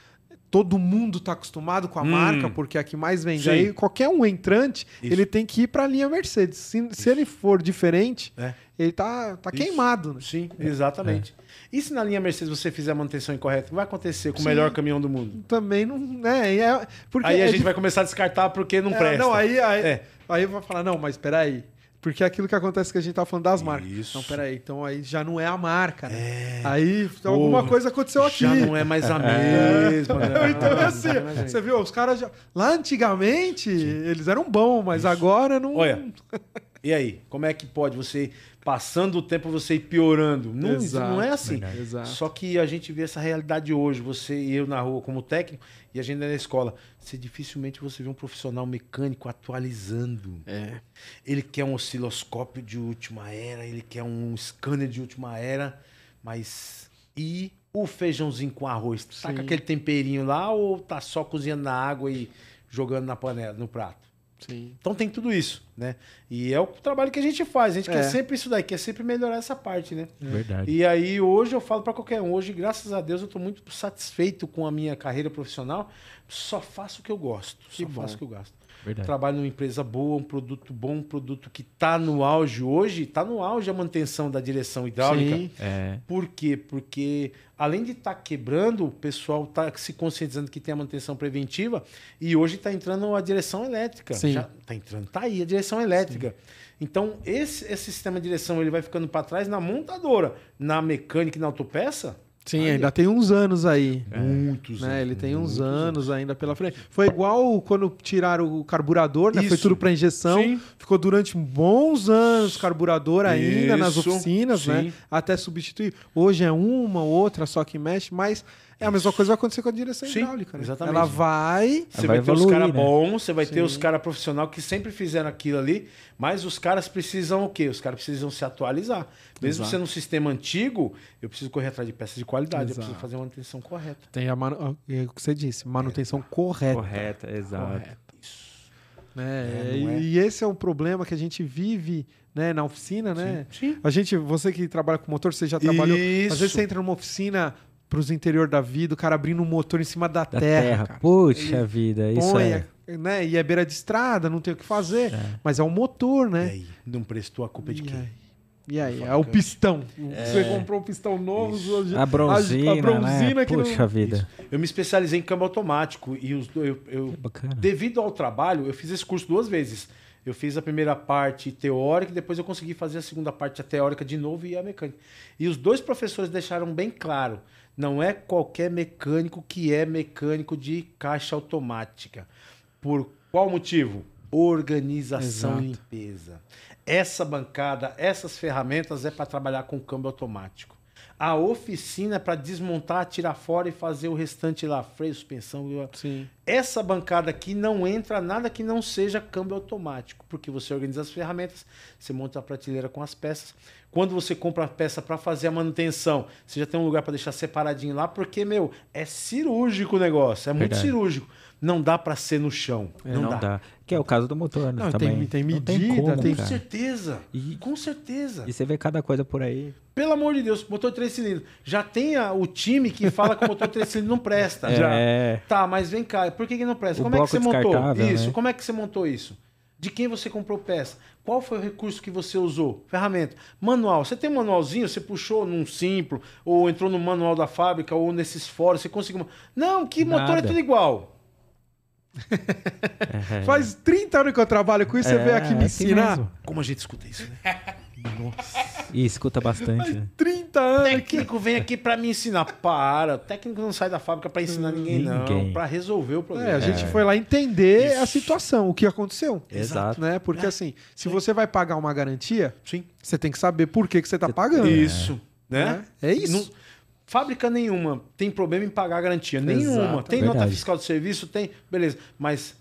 [SPEAKER 2] todo mundo tá acostumado com a
[SPEAKER 3] Hum.
[SPEAKER 2] marca, porque é a que mais vende.
[SPEAKER 3] Sim.
[SPEAKER 2] Aí qualquer um entrante,
[SPEAKER 3] Isso.
[SPEAKER 2] ele tem que ir para a linha Mercedes. Se, se ele for diferente,
[SPEAKER 3] É.
[SPEAKER 2] ele tá, tá
[SPEAKER 3] Isso.
[SPEAKER 2] queimado. Né?
[SPEAKER 3] Sim, exatamente. E se na linha Mercedes você fizer a manutenção incorreta, o que vai acontecer com o
[SPEAKER 2] Sim.
[SPEAKER 3] melhor caminhão do mundo?
[SPEAKER 2] Também não. Né? É, porque
[SPEAKER 3] aí a
[SPEAKER 2] é
[SPEAKER 3] gente vai começar a descartar porque não
[SPEAKER 2] é,
[SPEAKER 3] presta.
[SPEAKER 2] Não, aí, aí,
[SPEAKER 3] É.
[SPEAKER 2] aí vai falar, não, mas peraí. Porque é aquilo que acontece que a gente tá falando das marcas.
[SPEAKER 3] Isso.
[SPEAKER 2] Não, peraí, então aí já não é a marca, né?
[SPEAKER 3] É.
[SPEAKER 2] Aí então, alguma coisa aconteceu aqui.
[SPEAKER 3] Já não é mais a mesma. né?
[SPEAKER 2] então é assim,
[SPEAKER 3] é
[SPEAKER 2] você viu, os caras já... Lá antigamente, eles eram bons, mas agora não...
[SPEAKER 3] Olha, E aí, como é que pode você, passando o tempo, você ir piorando? Não,
[SPEAKER 2] Exato,
[SPEAKER 3] não é assim. Só que a gente vê essa realidade hoje, você e eu na rua como técnico, e a gente na escola. Você dificilmente você vê um profissional mecânico atualizando.
[SPEAKER 2] É.
[SPEAKER 3] Ele quer um osciloscópio de última era, ele quer um scanner de última era, mas. E o feijãozinho com arroz? Tá
[SPEAKER 2] Sim.
[SPEAKER 3] com aquele temperinho lá ou tá só cozinhando na água e jogando na panela, no prato?
[SPEAKER 2] Sim.
[SPEAKER 3] Então tem tudo isso, né? E é o trabalho que a gente faz. A gente
[SPEAKER 2] É.
[SPEAKER 3] quer sempre isso daí, quer sempre melhorar essa parte, né?
[SPEAKER 1] Verdade.
[SPEAKER 3] E aí hoje eu falo pra qualquer um, hoje graças a Deus eu tô muito satisfeito com a minha carreira profissional. Só faço o que eu gosto,
[SPEAKER 2] Que
[SPEAKER 3] só
[SPEAKER 2] bom.
[SPEAKER 3] faço o que eu gosto.
[SPEAKER 1] Verdade.
[SPEAKER 3] Trabalho numa empresa boa, um produto bom, um produto que tá no auge hoje, tá no auge a manutenção da direção hidráulica.
[SPEAKER 2] Sim.
[SPEAKER 1] É.
[SPEAKER 3] Por quê? Porque além de estar quebrando, o pessoal está se conscientizando que tem a manutenção preventiva e hoje está entrando a direção elétrica.
[SPEAKER 2] Sim.
[SPEAKER 3] Já tá entrando, tá aí a direção elétrica. Então, esse, esse sistema de direção ele vai ficando para trás na montadora, na mecânica e na autopeça.
[SPEAKER 2] Sim,
[SPEAKER 3] Aí,
[SPEAKER 2] ainda tem uns anos aí.
[SPEAKER 3] Muitos.
[SPEAKER 2] Né? Ele tem uns
[SPEAKER 3] muitos
[SPEAKER 2] anos ainda pela frente. Foi igual quando tiraram o carburador, né? Foi
[SPEAKER 3] Isso.
[SPEAKER 2] tudo para injeção.
[SPEAKER 3] Sim.
[SPEAKER 2] Ficou durante bons anos carburador ainda nas
[SPEAKER 3] Isso.
[SPEAKER 2] oficinas, né?
[SPEAKER 3] Sim.
[SPEAKER 2] Até substituir. Hoje é uma, outra só que mexe, mas é a mesma coisa que vai acontecer com a direção
[SPEAKER 3] Sim,
[SPEAKER 2] hidráulica, né?
[SPEAKER 3] exatamente.
[SPEAKER 2] Ela vai.
[SPEAKER 3] Você
[SPEAKER 1] Vai
[SPEAKER 3] vai, ter os caras
[SPEAKER 1] né?
[SPEAKER 3] bons, você vai ter
[SPEAKER 2] Sim.
[SPEAKER 3] os caras profissionais que sempre fizeram aquilo ali, mas os caras precisam o quê? Os caras precisam se atualizar. Mesmo
[SPEAKER 2] Exato.
[SPEAKER 3] sendo um sistema antigo, eu preciso correr atrás de peças de qualidade, eu
[SPEAKER 2] Exato.
[SPEAKER 3] preciso fazer uma manutenção correta.
[SPEAKER 2] Tem a manu... é o que você disse, manutenção correta.
[SPEAKER 1] Correta, exato.
[SPEAKER 2] Correta. Né?
[SPEAKER 3] É, é?
[SPEAKER 2] E esse é um problema que a gente vive né, na oficina, né?
[SPEAKER 3] Sim.
[SPEAKER 2] A gente, você que trabalha com motor, você já trabalhou.
[SPEAKER 3] Isso.
[SPEAKER 2] Às vezes você entra numa oficina pros interior da vida, o cara abrindo um motor em cima da,
[SPEAKER 1] Da
[SPEAKER 2] terra,
[SPEAKER 1] terra.
[SPEAKER 2] cara.
[SPEAKER 1] Puxa vida, isso
[SPEAKER 2] Põe,
[SPEAKER 1] é.
[SPEAKER 2] né? E é beira de estrada, não tem o que fazer. Mas é o motor,
[SPEAKER 3] E
[SPEAKER 2] né?
[SPEAKER 3] aí? Não prestou a culpa de
[SPEAKER 2] E
[SPEAKER 3] quem?
[SPEAKER 2] aí? E aí? É o pistão. Você comprou um pistão novo, hoje-
[SPEAKER 1] A bronzina,
[SPEAKER 2] a, a bronzina
[SPEAKER 1] né?
[SPEAKER 2] que não-
[SPEAKER 1] Puxa vida.
[SPEAKER 3] Eu me especializei em câmbio automático e os do- eu, eu- devido ao trabalho, eu fiz esse curso duas vezes. Eu fiz a primeira parte teórica e depois eu consegui fazer a segunda parte a teórica de novo e a mecânica. E os dois professores deixaram bem claro, não é qualquer mecânico que é mecânico de caixa automática. Por qual motivo? Organização
[SPEAKER 2] Exato.
[SPEAKER 3] e limpeza. Essa bancada, essas ferramentas é para trabalhar com câmbio automático. A oficina é para desmontar, tirar fora e fazer o restante lá, freio, suspensão.
[SPEAKER 2] Sim.
[SPEAKER 3] Essa bancada aqui não entra nada que não seja câmbio automático, porque você organiza as ferramentas, você monta a prateleira com as peças. Quando você compra a peça para fazer a manutenção, você já tem um lugar para deixar separadinho lá, porque, meu, é cirúrgico o negócio, é muito
[SPEAKER 1] Verdade.
[SPEAKER 3] cirúrgico. Não dá para ser no chão. não,
[SPEAKER 1] não
[SPEAKER 3] dá.
[SPEAKER 1] dá. Que é o caso do motor, né?
[SPEAKER 2] Não, tem-
[SPEAKER 1] também.
[SPEAKER 2] tem
[SPEAKER 1] Não
[SPEAKER 2] medida,
[SPEAKER 1] como,
[SPEAKER 2] tem-
[SPEAKER 3] Com
[SPEAKER 1] cara.
[SPEAKER 3] certeza.
[SPEAKER 1] E-
[SPEAKER 3] Com certeza.
[SPEAKER 1] E você vê cada coisa por aí.
[SPEAKER 3] Pelo amor de Deus, motor 3 cilindros. Já tem a- o time que fala que o motor 3 cilindros não presta. Já.
[SPEAKER 1] É.
[SPEAKER 3] Tá, mas vem cá, por que, que não presta?
[SPEAKER 1] O
[SPEAKER 3] Como é que você montou isso?
[SPEAKER 1] né?
[SPEAKER 3] Como é que você montou isso? De quem você comprou peça? Qual foi o recurso que você usou? Ferramenta. Manual. Você tem um manualzinho? Você puxou num Simplo, ou entrou no manual da fábrica, ou nesses fóruns, você conseguiu. Não, que motor é
[SPEAKER 1] Nada.
[SPEAKER 3] tudo igual.
[SPEAKER 1] É.
[SPEAKER 2] Faz 30 anos que eu trabalho com isso, você
[SPEAKER 1] É,
[SPEAKER 2] veio aqui me
[SPEAKER 1] é assim
[SPEAKER 2] ensinar.
[SPEAKER 1] mesmo.
[SPEAKER 3] Como a gente escuta isso, né?
[SPEAKER 1] E escuta bastante, né?
[SPEAKER 2] 30 anos. que-
[SPEAKER 3] técnico vem aqui pra me ensinar. Para. O técnico não sai da fábrica pra ensinar ninguém, não.
[SPEAKER 1] Ninguém.
[SPEAKER 3] Pra resolver o problema.
[SPEAKER 2] É, a gente foi lá entender a
[SPEAKER 3] Isso.
[SPEAKER 2] situação, o que aconteceu.
[SPEAKER 1] Exato.
[SPEAKER 2] Né? Porque assim, se você vai pagar uma garantia,
[SPEAKER 3] Sim.
[SPEAKER 2] você tem que saber por que, que você tá pagando.
[SPEAKER 3] Isso. Né?
[SPEAKER 2] Né? É isso.
[SPEAKER 3] Não- fábrica nenhuma tem problema em pagar a garantia. Nenhuma.
[SPEAKER 2] Exato.
[SPEAKER 3] Tem nota
[SPEAKER 1] Verdade.
[SPEAKER 3] fiscal de serviço? Tem. Beleza. Mas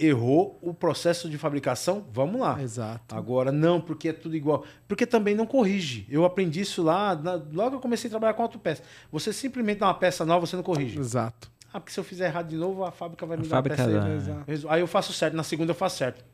[SPEAKER 3] errou o processo de fabricação? Vamos lá.
[SPEAKER 2] Exato.
[SPEAKER 3] Agora, não, porque é tudo igual. Porque também não corrige. Eu aprendi isso lá, na- logo que eu comecei a trabalhar com autopeça. Você simplesmente dá uma peça nova, você não corrige.
[SPEAKER 2] Exato.
[SPEAKER 3] Ah, porque se eu fizer errado de novo, a fábrica vai
[SPEAKER 1] A
[SPEAKER 3] me dar a
[SPEAKER 1] fábrica
[SPEAKER 3] peça.
[SPEAKER 1] dá.
[SPEAKER 3] aí.
[SPEAKER 2] Exato.
[SPEAKER 3] Resu- Aí eu faço certo, na segunda eu faço certo.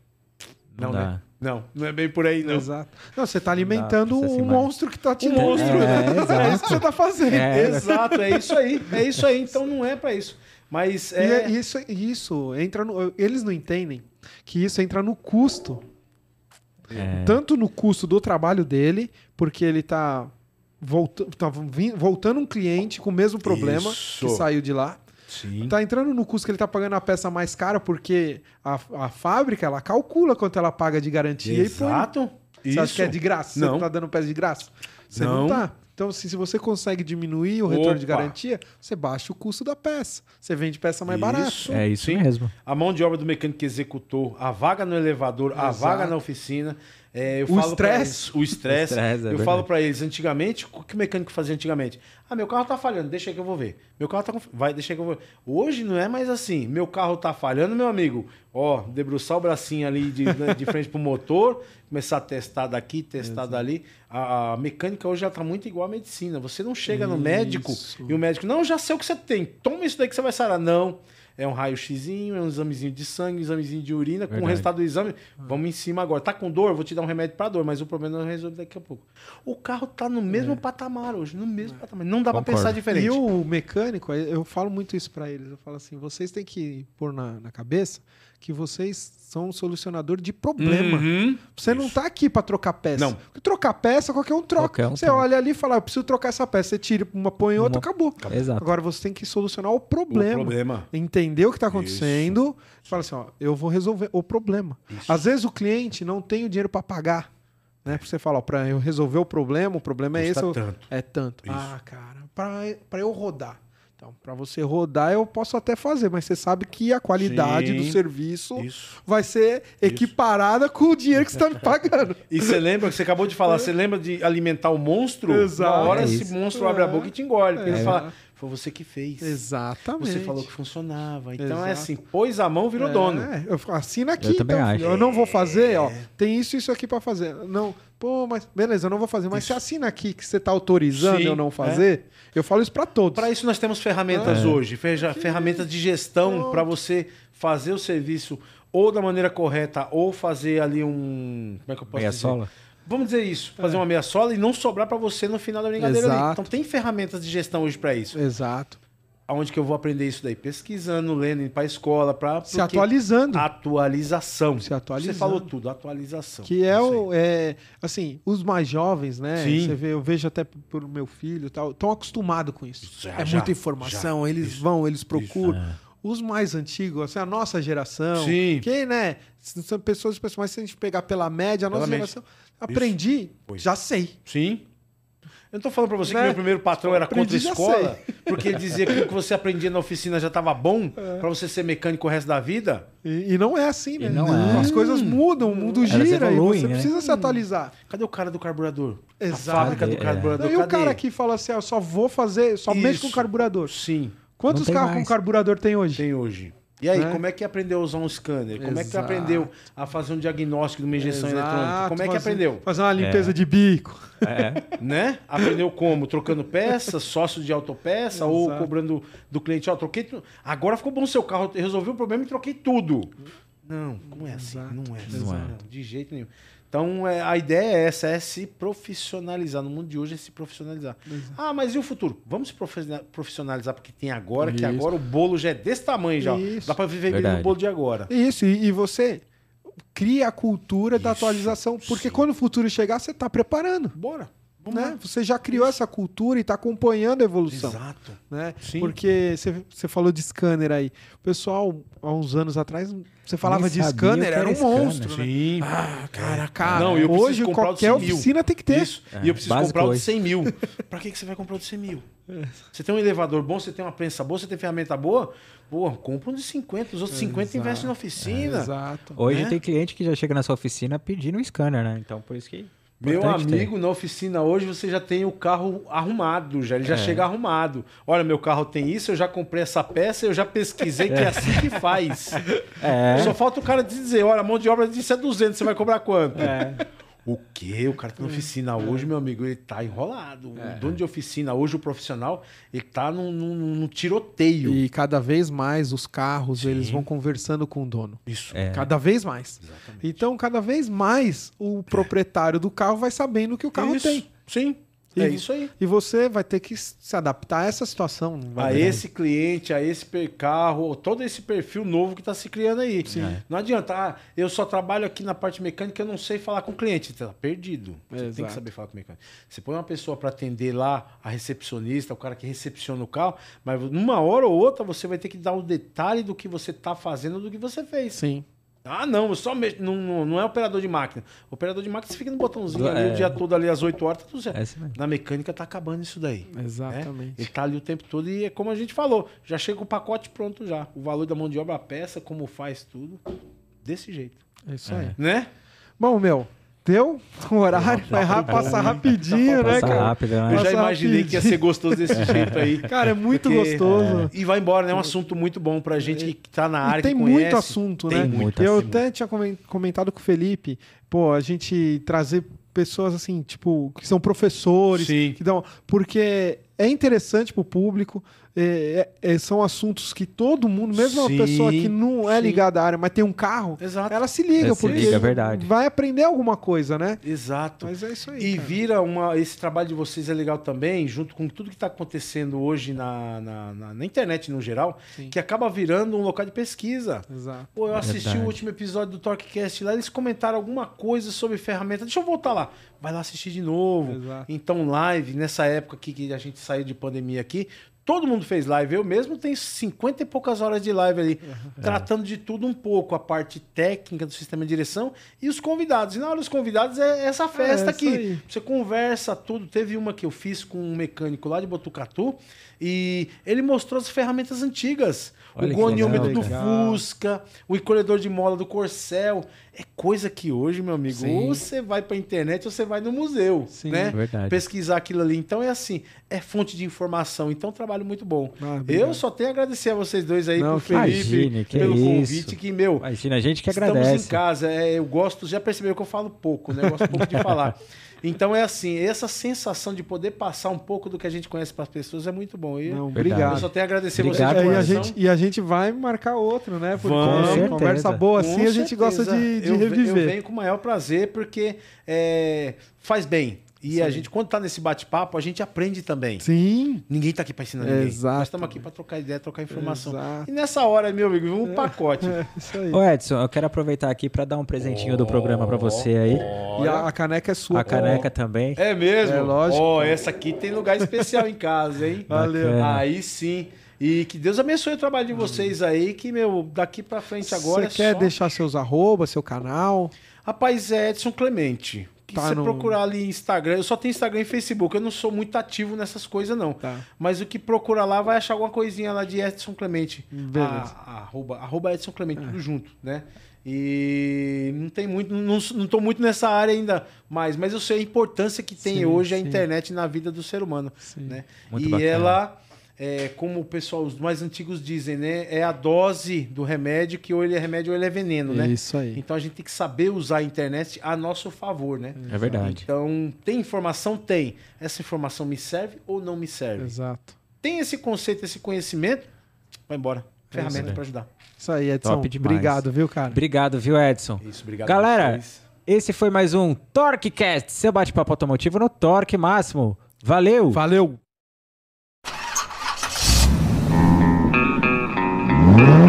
[SPEAKER 1] Não
[SPEAKER 3] Não, né? Não, não é bem por aí, não.
[SPEAKER 2] Exato. Não, você tá alimentando o
[SPEAKER 1] assim,
[SPEAKER 2] monstro que tá te
[SPEAKER 3] monstro,
[SPEAKER 2] É,
[SPEAKER 1] né?
[SPEAKER 2] é
[SPEAKER 1] Exato.
[SPEAKER 2] isso que você tá fazendo.
[SPEAKER 1] É.
[SPEAKER 3] Exato, é isso aí. É isso aí. Então não é pra isso. Mas
[SPEAKER 2] E
[SPEAKER 3] é.
[SPEAKER 2] é isso, isso entra no, eles não entendem que isso entra no custo,
[SPEAKER 1] É.
[SPEAKER 2] tanto no custo do trabalho dele, porque ele tá, volta, tá voltando um cliente com o mesmo problema
[SPEAKER 3] Isso.
[SPEAKER 2] que saiu de lá.
[SPEAKER 3] Sim.
[SPEAKER 2] Tá entrando no custo que ele tá pagando a peça mais cara, porque a, a fábrica ela calcula quanto ela paga de garantia e põe.
[SPEAKER 3] Exato.
[SPEAKER 2] Você acha que é de graça?
[SPEAKER 3] Não.
[SPEAKER 2] Você tá dando peça de graça? Você não,
[SPEAKER 3] Não.
[SPEAKER 2] tá. Então, assim, se você consegue diminuir o retorno de
[SPEAKER 3] Opa.
[SPEAKER 2] garantia, você baixa o custo da peça. Você vende peça mais barata.
[SPEAKER 3] Isso.
[SPEAKER 1] É isso
[SPEAKER 3] Sim.
[SPEAKER 1] mesmo.
[SPEAKER 3] A mão de obra do mecânico que executou, a vaga no elevador, a
[SPEAKER 2] Exato.
[SPEAKER 3] vaga na oficina, É, eu
[SPEAKER 2] O estresse.
[SPEAKER 3] O estresse.
[SPEAKER 1] É
[SPEAKER 3] eu
[SPEAKER 1] verdade.
[SPEAKER 3] falo pra eles, antigamente, o que o mecânico fazia antigamente? Ah, meu carro tá falhando, deixa aí que eu vou ver. Meu carro tá com... Vai, deixa aí que eu vou ver. Hoje não é mais assim. Meu carro tá falhando, meu amigo. Ó, debruçar o bracinho ali de, né, de frente pro motor, começar a testar daqui, testar dali. A, a mecânica hoje já tá muito igual à medicina. Você não chega no médico
[SPEAKER 2] Isso.
[SPEAKER 3] e o médico, não, já sei o que você tem. Toma isso daí que você vai sarar. Não. É um raio-xizinho, é um examezinho de sangue, um examezinho de urina, com o
[SPEAKER 1] Verdade.
[SPEAKER 3] resultado do exame. Vamos em cima agora. Tá com dor? Vou te dar um remédio pra dor, mas o problema não resolve daqui a pouco. O carro tá no mesmo patamar hoje, no mesmo patamar. Não dá pra
[SPEAKER 1] Concordo.
[SPEAKER 3] pensar diferente.
[SPEAKER 2] E o mecânico, eu falo muito isso pra eles. Eu falo assim: vocês têm que pôr na, na cabeça que vocês são um solucionador de problema.
[SPEAKER 3] Uhum.
[SPEAKER 2] Você não tá aqui pra trocar peça.
[SPEAKER 3] Não.
[SPEAKER 2] Porque trocar peça, qualquer um troca.
[SPEAKER 1] Qualquer um
[SPEAKER 2] você
[SPEAKER 1] troca.
[SPEAKER 2] olha ali e fala: eu preciso trocar essa peça. Você tira uma, põe outra,
[SPEAKER 1] Uma-
[SPEAKER 2] acabou.
[SPEAKER 1] Exato.
[SPEAKER 2] Agora você tem que solucionar o
[SPEAKER 3] O
[SPEAKER 2] problema.
[SPEAKER 3] problema.
[SPEAKER 2] Entender o que está acontecendo. Fala assim: ó, eu vou resolver o problema.
[SPEAKER 3] Isso.
[SPEAKER 2] Às vezes o cliente não tem o dinheiro para pagar. Né? Você falar, para eu resolver o problema, o problema é
[SPEAKER 3] Custa
[SPEAKER 2] esse. eu-
[SPEAKER 3] tanto.
[SPEAKER 2] É tanto.
[SPEAKER 3] Isso.
[SPEAKER 2] Ah, cara, para eu rodar. Então, para você rodar, eu posso até fazer, mas você sabe que a qualidade
[SPEAKER 3] Sim.
[SPEAKER 2] do serviço
[SPEAKER 3] Isso.
[SPEAKER 2] vai ser equiparada com o dinheiro que você está me pagando.
[SPEAKER 3] E você lembra, que você acabou de falar, você lembra de alimentar o monstro?
[SPEAKER 2] Exato.
[SPEAKER 3] Na hora
[SPEAKER 1] É
[SPEAKER 3] esse monstro abre a boca e te engole. Porque
[SPEAKER 2] É.
[SPEAKER 3] ele fala, foi você que fez.
[SPEAKER 2] Exatamente.
[SPEAKER 3] Você falou que funcionava. Então
[SPEAKER 2] Exato.
[SPEAKER 3] é assim, pôs a mão, virou
[SPEAKER 2] É,
[SPEAKER 3] dono.
[SPEAKER 2] eu falo, assina aqui,
[SPEAKER 1] Eu também
[SPEAKER 2] então,
[SPEAKER 1] acho.
[SPEAKER 2] Eu não vou fazer, ó. Tem isso e isso aqui pra fazer. Não, pô, mas beleza, eu não vou fazer. Mas
[SPEAKER 3] Isso.
[SPEAKER 2] você assina aqui que você tá autorizando
[SPEAKER 3] Sim,
[SPEAKER 2] eu não fazer. Eu falo isso pra todos.
[SPEAKER 3] Para isso nós temos ferramentas
[SPEAKER 2] É.
[SPEAKER 3] hoje, ferja- ferramentas de gestão para você fazer o serviço ou da maneira correta ou fazer ali um, como é que eu posso
[SPEAKER 1] Meia
[SPEAKER 3] dizer?
[SPEAKER 1] sola.
[SPEAKER 3] Vamos dizer isso, fazer uma meia sola e não sobrar para você no final da brincadeira ali.
[SPEAKER 2] Exato.
[SPEAKER 3] Então tem ferramentas de gestão hoje para isso.
[SPEAKER 2] Exato.
[SPEAKER 3] Aonde que eu vou aprender isso daí? Pesquisando, lendo, indo para escola, para
[SPEAKER 2] Se atualizando.
[SPEAKER 3] atualização.
[SPEAKER 2] Se atualizando.
[SPEAKER 3] Você falou tudo, atualização.
[SPEAKER 2] Que é
[SPEAKER 3] Isso
[SPEAKER 2] o. É, assim, os mais jovens, né?
[SPEAKER 3] Sim.
[SPEAKER 2] Você vê, eu vejo até por meu filho e tal, estão acostumados com isso.
[SPEAKER 3] Já,
[SPEAKER 2] é
[SPEAKER 3] já,
[SPEAKER 2] muita informação,
[SPEAKER 3] já.
[SPEAKER 2] eles
[SPEAKER 3] Isso.
[SPEAKER 2] vão, eles procuram. Os mais antigos, assim, a nossa geração,
[SPEAKER 3] Sim.
[SPEAKER 2] que, né? São pessoas, pessoas, mas se a gente pegar pela média, a nossa
[SPEAKER 3] Pela média.
[SPEAKER 2] geração, aprendi,
[SPEAKER 3] Pois.
[SPEAKER 2] já sei.
[SPEAKER 3] Sim. Eu não tô falando pra você
[SPEAKER 2] Né?
[SPEAKER 3] que meu primeiro patrão era contra a escola, porque ele dizia que o que você aprendia na oficina já estava bom
[SPEAKER 2] É.
[SPEAKER 3] pra você ser mecânico o resto da vida.
[SPEAKER 2] E, e não é assim, né?
[SPEAKER 1] E não é.
[SPEAKER 2] As coisas mudam, o mundo gira
[SPEAKER 1] evoluem,
[SPEAKER 2] e você
[SPEAKER 1] né?
[SPEAKER 2] precisa se atualizar.
[SPEAKER 3] Cadê o cara do carburador?
[SPEAKER 2] Exato.
[SPEAKER 3] A fábrica do
[SPEAKER 1] É.
[SPEAKER 3] carburador,
[SPEAKER 2] e o cara que fala assim, ó, só vou fazer, só mexo com
[SPEAKER 3] Isso.
[SPEAKER 2] carburador.
[SPEAKER 3] Sim,
[SPEAKER 2] Quantos
[SPEAKER 1] Não
[SPEAKER 2] carros com carburador tem hoje?
[SPEAKER 3] tem hoje. E aí,
[SPEAKER 2] Né?
[SPEAKER 3] como é que aprendeu a usar um scanner? Como é que
[SPEAKER 2] Exato.
[SPEAKER 3] aprendeu a fazer um diagnóstico de uma injeção
[SPEAKER 2] Exato,
[SPEAKER 3] eletrônica? Como é que
[SPEAKER 2] fazer-
[SPEAKER 3] aprendeu?
[SPEAKER 2] Fazer uma limpeza de bico.
[SPEAKER 1] É.
[SPEAKER 3] Né? Aprendeu como? Trocando peças, sócio de autopeça ou
[SPEAKER 2] Exato.
[SPEAKER 3] cobrando do cliente, ó, troquei tudo. Agora ficou bom o seu carro, resolvi o problema e troquei tudo. Não, não é assim,
[SPEAKER 2] Exato.
[SPEAKER 3] não é assim,
[SPEAKER 1] Não é.
[SPEAKER 3] não, de jeito nenhum. Então, é, a ideia é essa, é se profissionalizar. No mundo de hoje é se profissionalizar. Ah, mas e o futuro? Vamos se profissionalizar porque tem agora, que
[SPEAKER 2] Isso.
[SPEAKER 3] agora o bolo já é desse tamanho já.
[SPEAKER 2] Isso.
[SPEAKER 3] Dá pra viver bem no bolo de agora.
[SPEAKER 2] Isso, e, e você cria a cultura da
[SPEAKER 3] Isso,
[SPEAKER 2] atualização, porque
[SPEAKER 3] sim.
[SPEAKER 2] quando o futuro chegar, você está preparando.
[SPEAKER 3] Bora.
[SPEAKER 2] Né? Você já criou essa cultura e está acompanhando a evolução.
[SPEAKER 3] Exato.
[SPEAKER 2] Né?
[SPEAKER 3] Sim.
[SPEAKER 2] Porque você, você falou de scanner aí. O pessoal, há uns anos atrás, você falava de scanner, era
[SPEAKER 1] era
[SPEAKER 2] um
[SPEAKER 1] scanner.
[SPEAKER 2] monstro. Né?
[SPEAKER 3] Sim.
[SPEAKER 2] Ah, cara, cara.
[SPEAKER 3] Não, eu preciso
[SPEAKER 2] hoje qualquer
[SPEAKER 3] 100 mil.
[SPEAKER 2] oficina tem que ter.
[SPEAKER 3] Isso. e eu preciso
[SPEAKER 1] básico
[SPEAKER 3] comprar o de
[SPEAKER 1] hoje.
[SPEAKER 3] 100 mil. pra que, que você vai comprar o de 100 mil? Você tem um elevador bom, você tem uma prensa boa, você tem ferramenta boa? Pô, compra um de 50. Os outros 50
[SPEAKER 2] Exato.
[SPEAKER 3] investem na oficina.
[SPEAKER 2] Exato.
[SPEAKER 1] Hoje
[SPEAKER 3] Né?
[SPEAKER 1] tem cliente que já chega na sua oficina pedindo um scanner, né? Então por isso que.
[SPEAKER 3] Meu
[SPEAKER 1] importante ter.
[SPEAKER 3] amigo, na oficina hoje você já tem o carro arrumado, já ele já
[SPEAKER 1] É.
[SPEAKER 3] chega arrumado. Olha, meu carro tem isso, eu já comprei essa peça, eu já pesquisei que é assim que faz.
[SPEAKER 1] É.
[SPEAKER 3] Só falta o cara dizer, olha, a mão de obra disso é 200, você vai cobrar quanto?
[SPEAKER 1] É.
[SPEAKER 3] O quê? O cara tá na oficina hoje, meu amigo, ele tá enrolado. O dono de oficina hoje, o profissional, ele tá num, num- num tiroteio.
[SPEAKER 2] E cada vez mais os carros,
[SPEAKER 3] Sim.
[SPEAKER 2] eles vão conversando com o dono.
[SPEAKER 3] Isso.
[SPEAKER 1] É.
[SPEAKER 2] Cada vez mais.
[SPEAKER 3] Exatamente.
[SPEAKER 2] Então, cada vez mais o proprietário do carro vai sabendo o que o carro
[SPEAKER 3] Isso.
[SPEAKER 2] tem.
[SPEAKER 3] Sim.
[SPEAKER 2] E-
[SPEAKER 3] É isso aí.
[SPEAKER 2] E você vai ter que se adaptar a essa situação.
[SPEAKER 3] A esse cliente, a esse carro, todo esse perfil novo que está se criando aí.
[SPEAKER 1] É.
[SPEAKER 3] Não adianta, ah, eu só trabalho aqui na parte mecânica, eu não sei falar com o cliente. Você tá perdido. Você tem
[SPEAKER 2] Exato.
[SPEAKER 3] que saber falar com o mecânico. Você põe uma pessoa para atender lá, a recepcionista, o cara que recepciona o carro, mas numa hora ou outra você vai ter que dar o detalhe do que você está fazendo, do que você fez.
[SPEAKER 2] Sim.
[SPEAKER 3] Ah, não, eu só. Não, não, não é operador de máquina. Operador de máquina você fica no botãozinho
[SPEAKER 1] É.
[SPEAKER 3] ali o dia todo ali às 8 horas, tá tudo certo.
[SPEAKER 1] É.
[SPEAKER 3] Na mecânica tá acabando isso daí.
[SPEAKER 2] Exatamente.
[SPEAKER 3] né? Ele tá ali o tempo todo e é como a gente falou, já chega o pacote pronto já. O valor da mão de obra, a peça, como faz tudo. Desse jeito.
[SPEAKER 2] É isso aí.
[SPEAKER 3] Né?
[SPEAKER 2] Bom, meu, Deu? O horário vai ra- passar rapidinho, né,
[SPEAKER 1] Passa
[SPEAKER 2] cara?
[SPEAKER 1] rápido, né?
[SPEAKER 3] Eu já
[SPEAKER 2] Passa
[SPEAKER 3] imaginei que ia ser gostoso desse jeito aí.
[SPEAKER 2] Cara, é muito
[SPEAKER 3] Porque-
[SPEAKER 2] gostoso.
[SPEAKER 3] E vai embora, né? É um assunto muito bom pra gente que tá na área,
[SPEAKER 2] E tem
[SPEAKER 3] que conhece.
[SPEAKER 2] muito assunto,
[SPEAKER 3] Tem
[SPEAKER 2] né?
[SPEAKER 1] muito
[SPEAKER 2] eu
[SPEAKER 1] assunto.
[SPEAKER 2] até tinha comen- comentado com o Felipe, pô, a gente trazer pessoas assim, tipo, que são professores,
[SPEAKER 3] Sim.
[SPEAKER 2] que dão. Porque é interessante pro público. É- é- é- são assuntos que todo mundo, mesmo uma
[SPEAKER 3] Sim,
[SPEAKER 2] pessoa que não é
[SPEAKER 3] sim.
[SPEAKER 2] ligada à área, mas tem um carro,
[SPEAKER 3] Exato.
[SPEAKER 2] ela se liga,
[SPEAKER 1] Ela se
[SPEAKER 2] porque
[SPEAKER 1] liga, é verdade.
[SPEAKER 2] vai aprender alguma coisa, né?
[SPEAKER 3] Exato.
[SPEAKER 2] Mas é isso aí.
[SPEAKER 3] E
[SPEAKER 2] cara.
[SPEAKER 3] vira uma. Esse trabalho de vocês é legal também, junto com tudo que está acontecendo hoje na, na, na- na internet no geral,
[SPEAKER 2] Sim.
[SPEAKER 3] que acaba virando um local de pesquisa.
[SPEAKER 2] Exato.
[SPEAKER 3] Pô, eu assisti
[SPEAKER 1] Verdade.
[SPEAKER 3] o último episódio do Torquecast lá, eles comentaram alguma coisa sobre ferramenta. Deixa eu voltar lá. Vai lá assistir de novo.
[SPEAKER 2] Exato.
[SPEAKER 3] Então, live, nessa época aqui que a gente saiu de pandemia aqui, todo mundo fez live. Eu mesmo tenho 50 e poucas horas de live ali, tratando de tudo um pouco, a parte técnica do sistema de direção e os convidados. E na hora dos convidados é essa festa
[SPEAKER 2] É,
[SPEAKER 3] aqui.
[SPEAKER 2] aí.
[SPEAKER 3] Você conversa tudo. Teve uma que eu fiz com um mecânico lá de Botucatu e ele mostrou as ferramentas antigas.
[SPEAKER 1] Olha
[SPEAKER 3] o goniômetro do. Fusca, o encolhedor de mola do Corcel. É coisa que hoje, meu amigo,
[SPEAKER 2] Sim.
[SPEAKER 3] ou você vai pra internet ou você vai no museu,
[SPEAKER 2] Sim.
[SPEAKER 3] né?
[SPEAKER 1] Verdade.
[SPEAKER 3] Pesquisar aquilo ali. Então é assim, é fonte de informação. Então, trabalho muito bom.
[SPEAKER 2] Ah,
[SPEAKER 3] eu só tenho a agradecer a vocês dois aí,
[SPEAKER 2] Não,
[SPEAKER 3] pro Felipe,
[SPEAKER 1] imagine,
[SPEAKER 3] pelo
[SPEAKER 1] isso.
[SPEAKER 3] convite, que, meu,
[SPEAKER 1] Imagina, a gente que
[SPEAKER 3] Estamos
[SPEAKER 1] agradece.
[SPEAKER 3] em casa, é, eu gosto, já percebeu que eu falo pouco, né? Eu gosto pouco de falar. Então é assim, essa sensação de poder passar um pouco do que a gente conhece para as pessoas é muito bom. E
[SPEAKER 2] Não,
[SPEAKER 1] Verdade.
[SPEAKER 3] eu
[SPEAKER 2] obrigado.
[SPEAKER 3] só tenho a agradecer
[SPEAKER 1] Obrigado,
[SPEAKER 3] vocês de
[SPEAKER 2] É, e, a gente, e a gente vai marcar outro, né? Porque
[SPEAKER 3] Vamos.
[SPEAKER 2] uma
[SPEAKER 1] Com
[SPEAKER 2] conversa boa
[SPEAKER 3] Com
[SPEAKER 2] assim, a gente gosta de, de
[SPEAKER 3] eu, ve-
[SPEAKER 2] reviver.
[SPEAKER 3] Eu venho com o maior prazer porque é, faz bem. E a gente, quando tá nesse bate-papo, a gente aprende também.
[SPEAKER 2] Sim.
[SPEAKER 3] Ninguém tá aqui para ensinar ninguém.
[SPEAKER 2] Exato.
[SPEAKER 3] Nós estamos aqui para trocar ideia, trocar informação.
[SPEAKER 2] Exato.
[SPEAKER 3] E nessa hora, meu amigo, um pacote.
[SPEAKER 2] É, isso aí.
[SPEAKER 1] Ô Edson, eu quero aproveitar aqui pra dar um presentinho do programa pra você aí.
[SPEAKER 2] E a, a caneca é sua.
[SPEAKER 1] A caneca também.
[SPEAKER 3] É mesmo?
[SPEAKER 2] É lógico.
[SPEAKER 3] Ó, essa aqui tem lugar especial em casa, hein?
[SPEAKER 2] Valeu.
[SPEAKER 1] Bacana.
[SPEAKER 3] Aí sim. E que Deus abençoe o trabalho de vocês aí, que, meu, daqui pra frente agora
[SPEAKER 2] Você
[SPEAKER 3] é
[SPEAKER 2] quer
[SPEAKER 3] só...
[SPEAKER 2] deixar seus arroba, seu canal?
[SPEAKER 3] Rapaz, é Edson Clemente. Que
[SPEAKER 2] Tá
[SPEAKER 3] você
[SPEAKER 2] no-
[SPEAKER 3] procurar ali Instagram, eu só tenho Instagram e Facebook, eu não sou muito ativo nessas coisas, não.
[SPEAKER 2] Tá.
[SPEAKER 3] Mas o que procura lá vai achar alguma coisinha lá de Edson Clemente.
[SPEAKER 2] Beleza.
[SPEAKER 3] A- arroba, arroba Edson Clemente, tudo junto, né? E não tem muito, não, não tô muito nessa área ainda mais, mas eu sei a importância que tem
[SPEAKER 2] Sim,
[SPEAKER 3] hoje a
[SPEAKER 2] sim.
[SPEAKER 3] internet na vida do ser humano,
[SPEAKER 2] Sim.
[SPEAKER 3] né?
[SPEAKER 1] Muito
[SPEAKER 3] e
[SPEAKER 1] bacana.
[SPEAKER 3] ela, é, como o pessoal, os mais antigos dizem, né? É a dose do remédio, que ou ele é remédio ou ele é veneno, né?
[SPEAKER 2] Isso aí.
[SPEAKER 3] Então a gente tem que saber usar a internet a nosso favor, né?
[SPEAKER 1] É verdade.
[SPEAKER 3] Então, tem informação? Tem. Essa informação me serve ou não me serve?
[SPEAKER 2] Exato.
[SPEAKER 3] Tem esse conceito, esse conhecimento? Vai embora. Ferramenta
[SPEAKER 1] aí.
[SPEAKER 3] para ajudar.
[SPEAKER 2] Isso aí, Edson.
[SPEAKER 1] Top demais.
[SPEAKER 2] Obrigado, viu, cara?
[SPEAKER 1] Obrigado, viu, Edson?
[SPEAKER 3] Isso, obrigado.
[SPEAKER 1] Galera, esse foi mais um TorqueCast, seu bate-papo automotivo no Torque Máximo. Valeu!
[SPEAKER 2] Valeu! Mm-hmm.